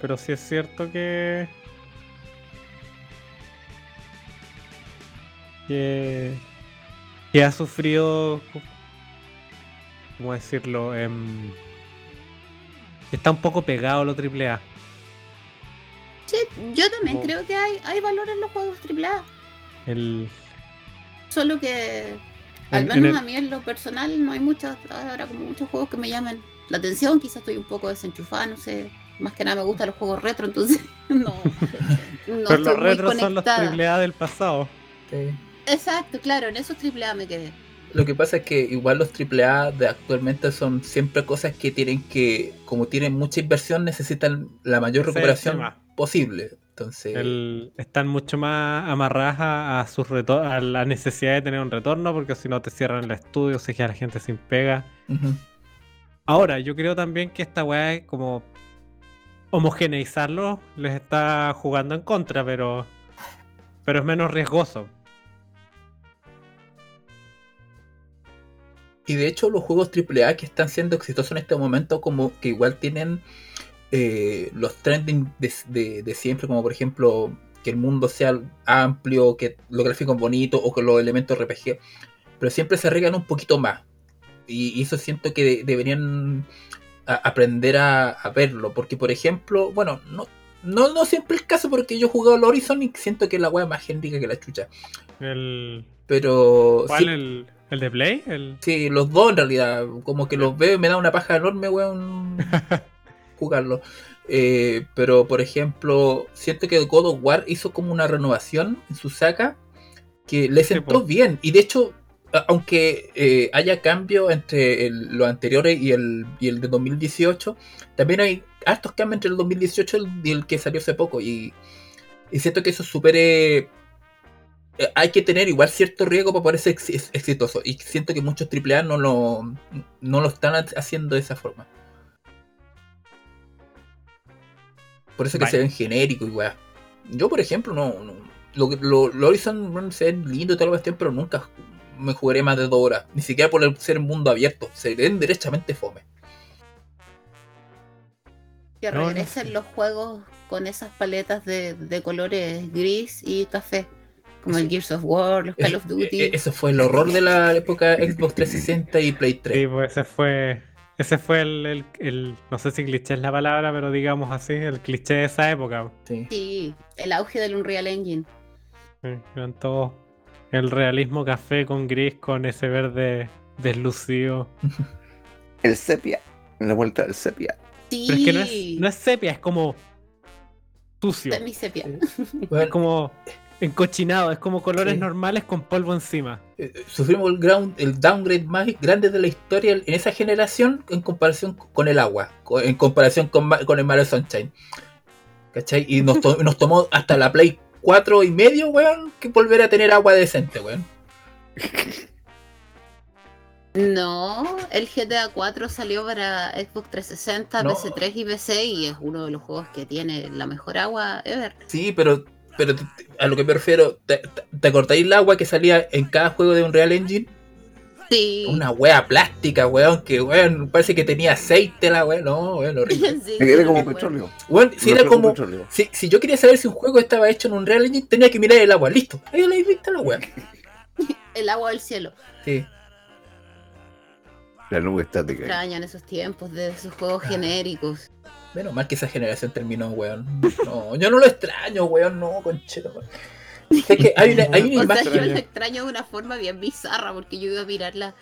Pero sí es cierto que. que. que ha sufrido. ¿Cómo decirlo? Em, está un poco pegado a lo triple A. Sí, yo también Como- creo que hay, hay valor en los juegos AAA. El, Solo que, al En- menos el- a mí en lo personal, no hay muchos, ahora como muchos juegos que me llaman la atención. Quizás estoy un poco desenchufada, no sé. Más que nada me gustan los juegos retro, entonces no. no Pero los muy retros son los. AAA del pasado. Sí. Exacto, claro, en esos AAA me quedé. Lo que pasa es que igual los AAA de actualmente son siempre cosas que tienen que, como tienen mucha inversión, necesitan la mayor recuperación posible. Entonces, El- están mucho más amarradas a, a sus a la necesidad de tener un retorno, porque si no te cierran el estudio, se queda la gente sin pega. Ahora, yo creo también que esta weá es como homogeneizarlo les está jugando en contra, pero pero es menos riesgoso. Y de hecho los juegos AAA que están siendo exitosos en este momento como que igual tienen eh, los trending de, de- de siempre, como por ejemplo que el mundo sea amplio, que los gráficos bonitos o que los elementos RPG, pero siempre se arreglan un poquito más. Y, y eso siento que de- deberían a- aprender a, a verlo, porque por ejemplo, bueno, no, no, no siempre el caso porque yo he jugado al Horizon y siento que la wea es más genérica que la chucha. El, Pero ¿Cuál? sí- El, el de Play? El, Sí, los dos en realidad. Como que los veo y me da una paja enorme, weón, jugarlo. Eh, pero, por ejemplo, siento que God of War hizo como una renovación en su saga que le sentó bien. Y de hecho, aunque eh, haya cambio entre el- los anteriores y el, y el de 2018, también hay hartos cambios entre el 2018 y el, y el que salió hace poco. Y, y siento que eso es súper... eh, hay que tener igual cierto riesgo para poder ser ex- ex- exitoso. Y siento que muchos AAA no lo, no lo están ha- haciendo de esa forma. Por eso que se ven genéricos y weá. Yo, por ejemplo, no. no lo, que- lo, lo Horizon se ven lindo y toda la cuestión, pero nunca me jugaré más de dos horas. Ni siquiera por el- ser mundo abierto. Se ven derechamente fome. Que No, no regresen los juegos con esas paletas de, de colores gris y café. Como el Gears of War, los Call of Duty. eh, eso fue el horror de la época Xbox 360 y Play 3. sí, pues ese fue. Ese fue el, el- el- No sé si cliché es la palabra, pero digamos así, el cliché de esa época. Sí. Sí, el auge del Unreal Engine. Sí, eran todos el realismo café con gris, con ese verde deslucido. El sepia. En la vuelta del sepia. Sí, Pero es que no es, no es sepia, es como sucio. semisepia. Bueno, Es como encochinado, es como colores Sí. normales con polvo encima. eh, sufrimos el, ground, el downgrade más grande de la historia en esa generación en comparación con el agua, en comparación con, el Mario Sunshine. ¿Cachai? Y nos, to- nos tomó hasta la Play 4 y medio, weón, que volver a tener agua decente, weón. No, el GTA 4 salió para Xbox 360, No. PC3 y PC y es uno de los juegos que tiene la mejor agua ever. Sí, pero, pero a lo que me refiero, ¿te, te- acordáis el agua que salía en cada juego de Unreal Engine? Sí. Una wea plástica, weón, que weón, parece que tenía aceite la wea, no, weón, horrible. Sí, Era como petróleo. Weón, si era como. Si, si yo quería saber si un juego estaba hecho en un Real Engine, tenía que mirar el agua. Listo. Ahí la visto la weá. El agua del cielo. Sí. La nube estática. Extrañan esos tiempos de esos juegos genéricos. Menos mal que esa generación terminó, weón. No, yo no lo extraño, weón. No, conchero. Es que hay una, hay una O sea, imagen. yo lo extraño de una forma bien bizarra porque yo iba a mirar las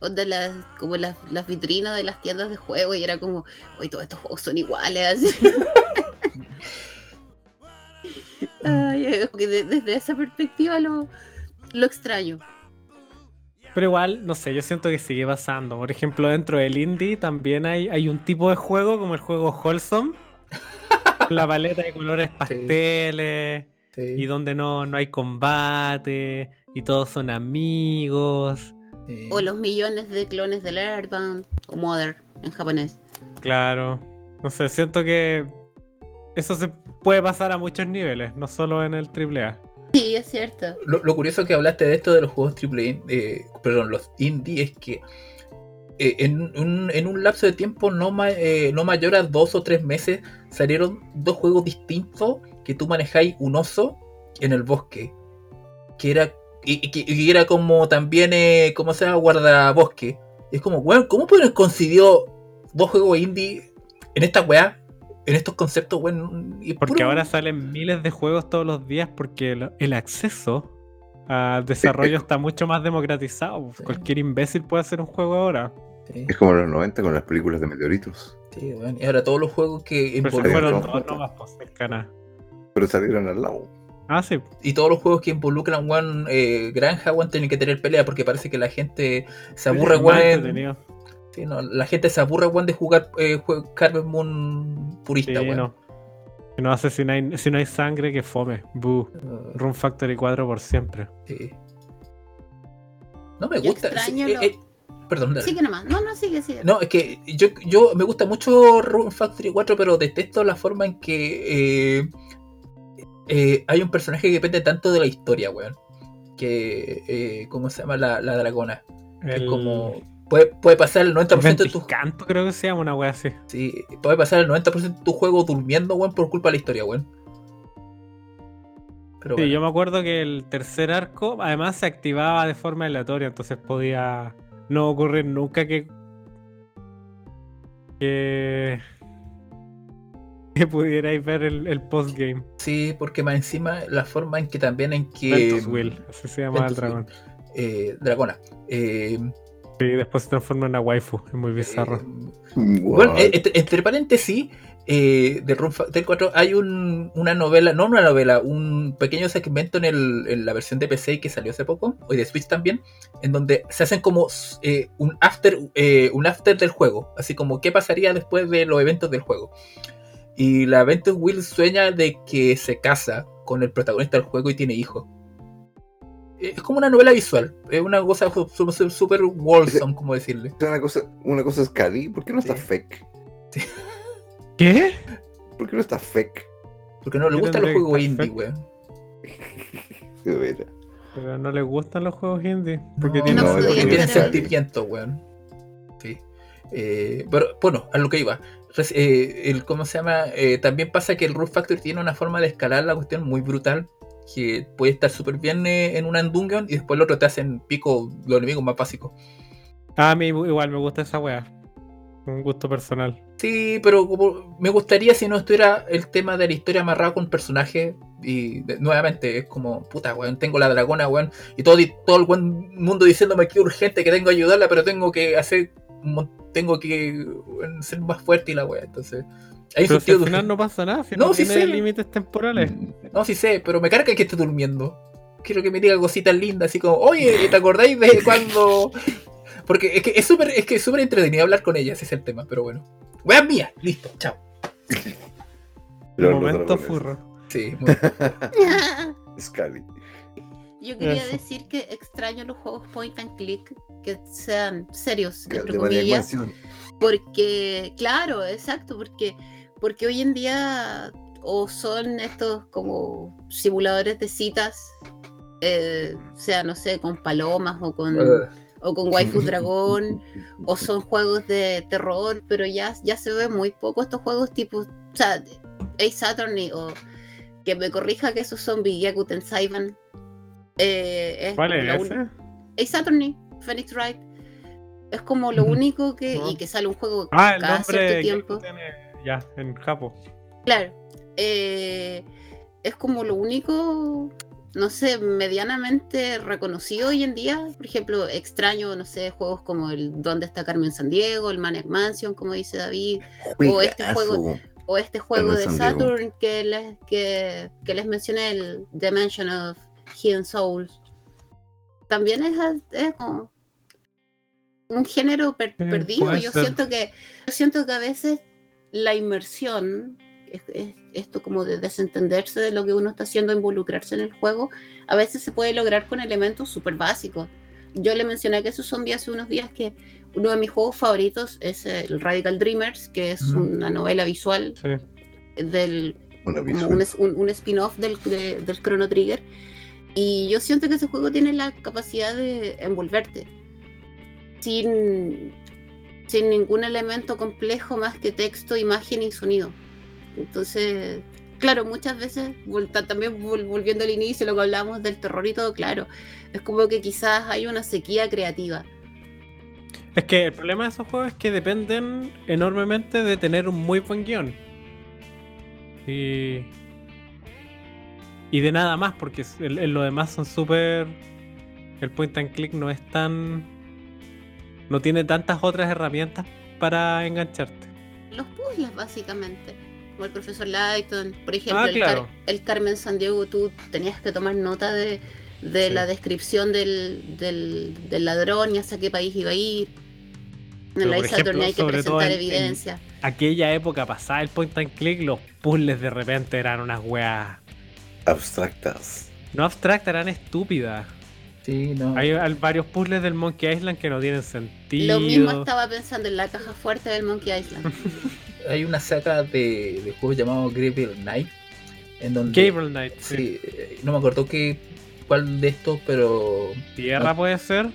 onda las, como las, las vitrinas de las tiendas de juego y era como, hoy todos estos juegos son iguales. Ay, desde esa perspectiva lo, lo extraño. Pero igual, no sé, yo siento que sigue pasando. Por ejemplo, dentro del indie también hay, hay un tipo de juego como el juego Wholesome. con la paleta de colores pasteles. Sí, Y donde no, no hay combate. Y todos son amigos. sí. O los millones de clones del Earthbound o Mother en japonés. Claro. No sé, siento que eso se puede pasar a muchos niveles, no solo en el AAA. Sí, es cierto. Lo, curioso que hablaste de esto de los juegos AAA, eh, perdón, los indie, es que eh, en, un, lapso de tiempo eh, no mayor a dos o tres meses salieron dos juegos distintos que tú manejáis un oso en el bosque. Que era, y, que- era como también, eh, ¿cómo se llama? Guardabosque. Es como, weón, ¿cómo pueden coincidir dos juegos indie en esta weá? En estos conceptos, weón. y Porque puro- ahora salen miles de juegos todos los días porque el, el acceso al desarrollo está mucho más democratizado. Sí. Cualquier imbécil puede hacer un juego ahora. Sí, Es como en los 90 con las películas de meteoritos. sí, weón. Y ahora todos los juegos que Pero involucran. por cercana. Pero salieron al lado. Ah, sí. Y todos los juegos que involucran weón, eh, granja, weón, tienen que tener pelea porque parece que la gente se aburre, Es entretenido. Sí, no, la gente se aburre, weón, de jugar eh, Carbon Moon purista, Sí, weón. no. No, hace, si, no hay, si no hay sangre, que fome. Boo. Uh, Run Factory 4 por siempre. sí. No me Yo gusta. extraño sí, lo- eh, eh, perdón, dale. Sigue nomás. No, no, sigue, sigue. No, es que yo, yo me gusta mucho Rune Factory 4, pero detesto la forma en que eh, eh, hay un personaje que depende tanto de la historia, weón. Que, eh, ¿cómo se llama? La, la dragona. Que es como... Puede, puede pasar el 90% de tu canto creo que se llama una wea así. sí, puede pasar el 90% de tu juego durmiendo, weón, por culpa de la historia, weón. Pero Sí, bueno, yo me acuerdo que el tercer arco además se activaba de forma aleatoria, entonces podía no ocurrir nunca que que, que pudierais ver el, el postgame. sí, porque más encima la forma en que también en que... Ventus Will, así se llama el Ventus dragón. eh, dragona. Eh, Sí, después se transforma en una waifu, es muy bizarro. eh, Bueno, eh, entre, entre paréntesis, eh, de Factory 4 hay un- una novela, no una novela, un pequeño segmento en, el- en la versión de PC que salió hace poco, y de Switch también, en donde se hacen como eh, un, after, eh, un after del juego, así como qué pasaría después de los eventos del juego. Y la Ventus Will sueña de que se casa con el protagonista del juego y tiene hijos. Es como una novela visual, es una cosa súper super wholesome, como decirle. Una cosa, una cosa es Cali, ¿por qué no está Sí. fake? ¿Qué? ¿Por qué no está fake? Porque no le ¿Qué gustan los juegos indie, weón. Pero no le gustan los juegos indie. Porque No, tienen no, porque podía tienen ser. sentimiento, weón. Sí. Eh, pero bueno, a lo que iba. Eh, el, ¿Cómo se llama? Eh, también pasa que el Root Factory tiene una forma de escalar la cuestión muy brutal. Que puede estar súper bien eh, en una dungeon y después el otro te hacen pico los enemigos más básicos. Ah, a mí igual me gusta esa wea. Un gusto personal. Sí, pero como- me gustaría si no estuviera el tema de la historia amarrado con personajes. Y de- nuevamente es como, puta, weón, tengo la dragona, weón. Y todo, todo el buen mundo diciéndome que urgente, que tengo que ayudarla, pero tengo que hacer. Tengo que ser más fuerte y la weá. Entonces, hay Pero si al final no pasa nada, si No, no, sí tiene sé. límites temporales. No, sí sé, pero me carga que esté durmiendo. Quiero que me diga cositas lindas, así como, oye, ¿te acordáis de cuando.? Porque es que es súper es que es súper entretenido hablar con ella, ese es el tema, pero bueno. Weas mía, listo, chao. Momento furro. Sí, muy- Es Cali. Yo quería Eso. decir que extraño los juegos point and click que sean serios, entre comillas, porque, claro, exacto, porque, porque hoy en día o son estos como simuladores de citas, eh, sea, no sé, con palomas o con, Eh, o con waifu dragón, o son juegos de terror, pero ya, ya se ve muy poco estos juegos tipo, o sea, Ace Attorney o que me corrija que esos son Bigyaku Tensaiban. Eh, es ¿Cuál es ese? Ace Attorney, Phoenix Wright. Es como lo único que. No. Y que sale un juego Ah, el cada cierto que tiempo. tiene ya, en Japo. Claro. eh, es como lo único, no sé, medianamente reconocido hoy en día. Por ejemplo, extraño, no sé, juegos como el ¿Dónde está Carmen Sandiego? El Maniac Mansion, como dice David. O este juego- O este juego Carmen de. Saturn que les, que, que les mencioné, el Dimension of Hidden Souls. También es, es como un género per- Sí, perdido. Yo siento que yo siento que a veces la inmersión, es- es- esto como de desentenderse de lo que uno está haciendo, involucrarse en el juego, a veces se puede lograr con elementos súper básicos. Yo le mencioné que esos zombies hace unos días que uno de mis juegos favoritos es el Radical Dreamers, que es una novela visual Sí. del un, es- un- un spin-off del, de- del Chrono Trigger. Y yo siento que ese juego tiene la capacidad de envolverte sin, sin ningún elemento complejo más que texto, imagen y sonido. Entonces, claro, muchas veces, también vol- volviendo al inicio, lo que hablábamos del terror y todo, claro, es como que quizás hay una sequía creativa. Es que el problema de esos juegos es que dependen enormemente de tener un muy buen guion. Y. y de nada más, porque el- lo demás son súper. El point and click no es tan. No tiene tantas otras herramientas para engancharte. Los puzzles, básicamente. Como el profesor Lighton. Por ejemplo, Ah, el, claro. Car- el Carmen San Diego, tú tenías que tomar nota de, de Sí. la descripción del, del, del ladrón y hacia qué país iba a ir. En la por Isla hay que sobre todo presentar en- en- evidencia. Aquella época pasada el point and click, los puzzles de repente eran unas weas. Abstractas. No abstractas, eran estúpidas. Sí, no. Hay, hay varios puzzles del Monkey Island que no tienen sentido. Lo mismo estaba pensando en la caja fuerte del Monkey Island. Hay una saga de, de juegos llamado Gabriel Knight. En donde. Gabriel Knight, sí. Sí, eh, no me acuerdo qué, cuál de estos, pero. Tierra No. puede ser.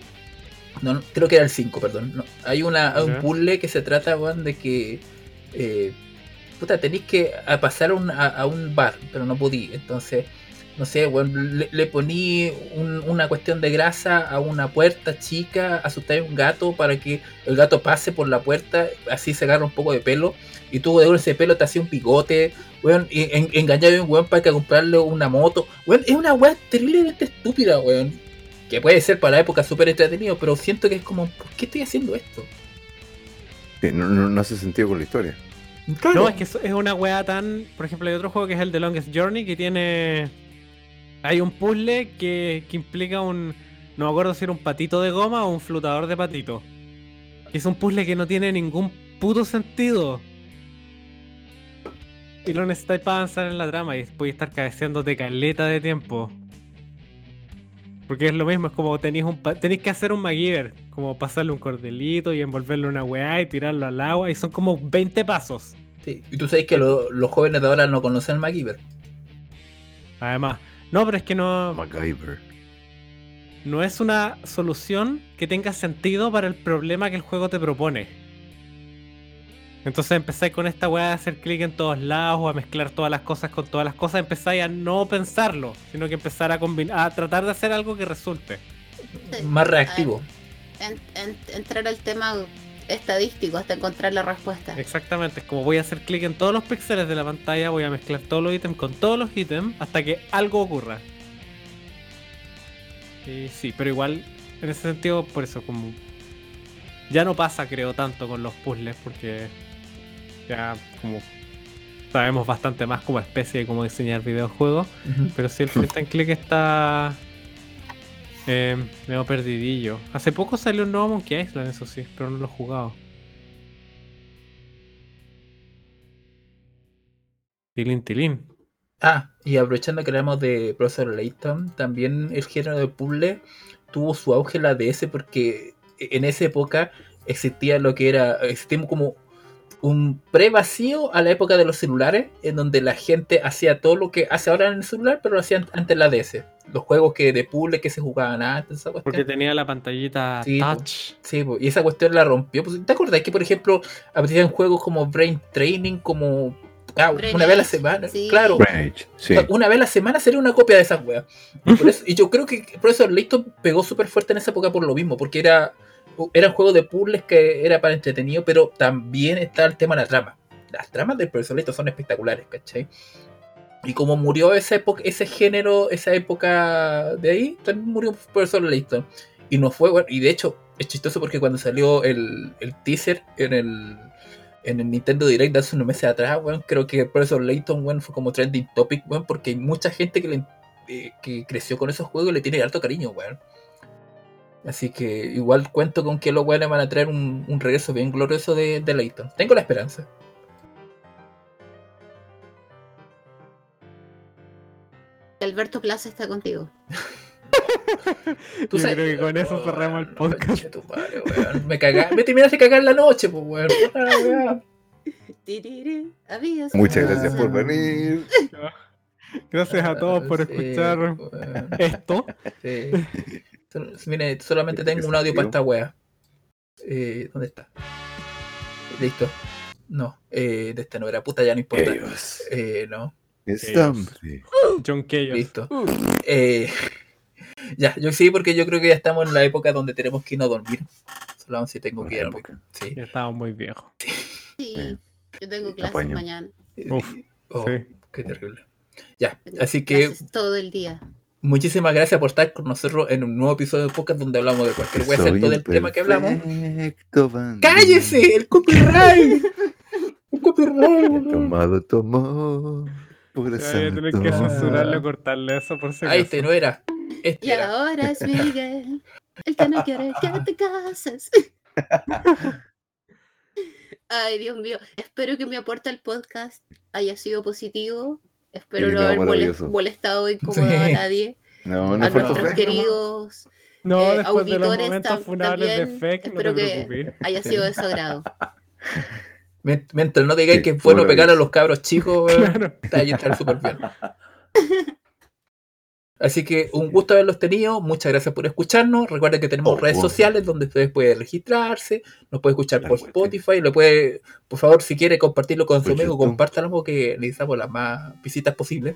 No, no, creo que era el 5, perdón. No, hay una, hay un puzzle que se trata, de que. eh, puta, tenéis que a pasar a un, a, a un bar, pero no podí. Entonces, no sé, weón, le, le poní un- una cuestión de grasa a una puerta chica, asustáis a un gato para que el gato pase por la puerta, así se agarra un poco de pelo. Y tú de ese pelo te hacía un bigote, weón, y en, a un weón para que comprarle una moto. Weón, es una weá terriblemente estúpida, weón. Que puede ser para la época súper entretenido, pero siento que es como, ¿por qué estoy haciendo esto? Sí, no, no- no hace sentido con la historia. Claro. No, es que es una wea tan. Por ejemplo, hay otro juego que es el The Longest Journey que tiene. Hay un puzzle que, que implica un. No me acuerdo si era un patito de goma o un flotador de patito. Es un puzzle que no tiene ningún puto sentido. Y lo necesitáis para avanzar en la trama y puedes estar cabeceándote caleta de tiempo. Porque es lo mismo, es como tenéis un tenéis que hacer un MacGyver, como pasarle un cordelito y envolverle una weá y tirarlo al agua, y son como 20 pasos. Sí, Y tú sabes que lo- los jóvenes de ahora no conocen el MacGyver. Además, no, pero es que no, MacGyver. no es una solución que tenga sentido para el problema que el juego te propone. Entonces empezáis con esta weá de hacer clic en todos lados o a mezclar todas las cosas con todas las cosas, empezáis a no pensarlo, sino que empezar a combinar, a tratar de hacer algo que resulte. Más reactivo. En- en- entrar al tema estadístico hasta encontrar la respuesta. Exactamente, es como voy a hacer clic en todos los píxeles de la pantalla, voy a mezclar todos los ítems con todos los ítems hasta que algo ocurra. Y sí, pero igual, en ese sentido, por eso como... Ya no pasa, creo, tanto con los puzzles, porque ya como sabemos bastante más como especie de cómo diseñar videojuegos, pero sí el point and click está eh, medio perdidillo. Hace poco salió un nuevo Monkey Island, eso sí, pero no lo he jugado. Tilín, tilín. Ah, y aprovechando que hablamos de Professor Layton, también el género de puzzle tuvo su auge en la DS porque en esa época existía lo que era, existía como un pre-vacío a la época de los celulares, en donde la gente hacía todo lo que hace ahora en el celular, pero lo hacían antes en la DS. Los juegos que de puzzle que se jugaban antes, esa Porque cuestión. tenía la pantallita Sí, po. touch. Sí, po, y esa cuestión la rompió. Pues, ¿Te acuerdas que, por ejemplo, aparecían juegos como Brain Training, como ah, Brain una vez a la semana? sí. Claro, sí. una vez a la semana sería una copia de esas weas. Y, por eso- y yo creo que Professor Layton pegó súper fuerte en esa época por lo mismo, porque era eran juegos de puzzles que era para entretenido, pero también está el tema de la trama. Las tramas del Profesor Layton son espectaculares, ¿cachai? Y como murió esa época, ese género, esa época de ahí, también murió Profesor Layton. Y no fue, bueno, y de hecho, es chistoso porque cuando salió el, el teaser en el, en el Nintendo Direct hace unos meses atrás, weón, creo que Professor Layton, weón, fue como trending topic, weón, porque hay mucha gente que, le- eh, que creció con esos juegos y le tiene harto cariño, weón. Así que igual cuento con que los weones van a traer un, un regreso bien glorioso de, de Layton. Tengo la esperanza. Alberto Plaza está contigo. Tú Yo sabes- creo que con eso cerramos el podcast. Tu weón. Me, caga- me terminaste de cagar la noche, pues, weón. Ah, weón. Muchas gracias por venir. Gracias a todos por Sí, escuchar weón. esto. Sí. Mire, solamente tengo un audio para esta wea. Eh, ¿Dónde está? Listo. No, eh, de esta no era puta, ya no importa. Ellos. Eh, no, Estambre. John Chaos. listo. Eh, ya, yo sí, porque yo creo que ya estamos en la época donde tenemos que irnos a dormir. Solo si tengo que ir época. Sí. Ya estamos muy viejos. Sí, Sí. yo tengo clases Apaño. mañana. Uf, Oh, sí. qué terrible. Ya, así que todo el día. muchísimas gracias por estar con nosotros en un nuevo episodio de podcast donde hablamos de cualquier wea, excepto del tema que hablamos. Bandido. ¡Cállese! ¡El copyright! ¡El copyright! Tomado tu Por Voy a tener que censurarle o cortarle eso por si Ahí este no era. Este Y era. ahora es Miguel, el que no quiere que te cases. Ay, Dios mío. Espero que mi aporte al podcast haya sido positivo. Espero Sí, no haber molestado o incomodado Sí. a nadie. No, a no fue nuestros queridos No, eh, después de los auditores tam- funables de también, fake, no te espero que- haya sido de su agrado. Mient- Mientras no digáis Sí, que es bueno pegar a los cabros chicos, Claro. está ahí está súper bien. Así que un gusto haberlos tenido. Muchas gracias por escucharnos. Recuerden que tenemos Oh, redes sociales donde ustedes pueden registrarse. Nos puede escuchar La por cuestión. Spotify. Lo puede, por favor, si quiere compartirlo con su Por amigo, compártalo porque necesitamos las más visitas posibles.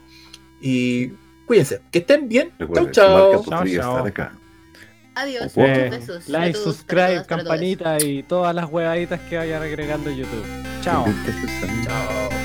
Y cuídense. Que estén bien. Recuerden, chau, su marca chau. podría Chao, chao. Adiós. Eh, muchos besos. like, subscribe, para todas, para todos. campanita y todas las huevaditas que vayan agregando YouTube. Chao. Chao.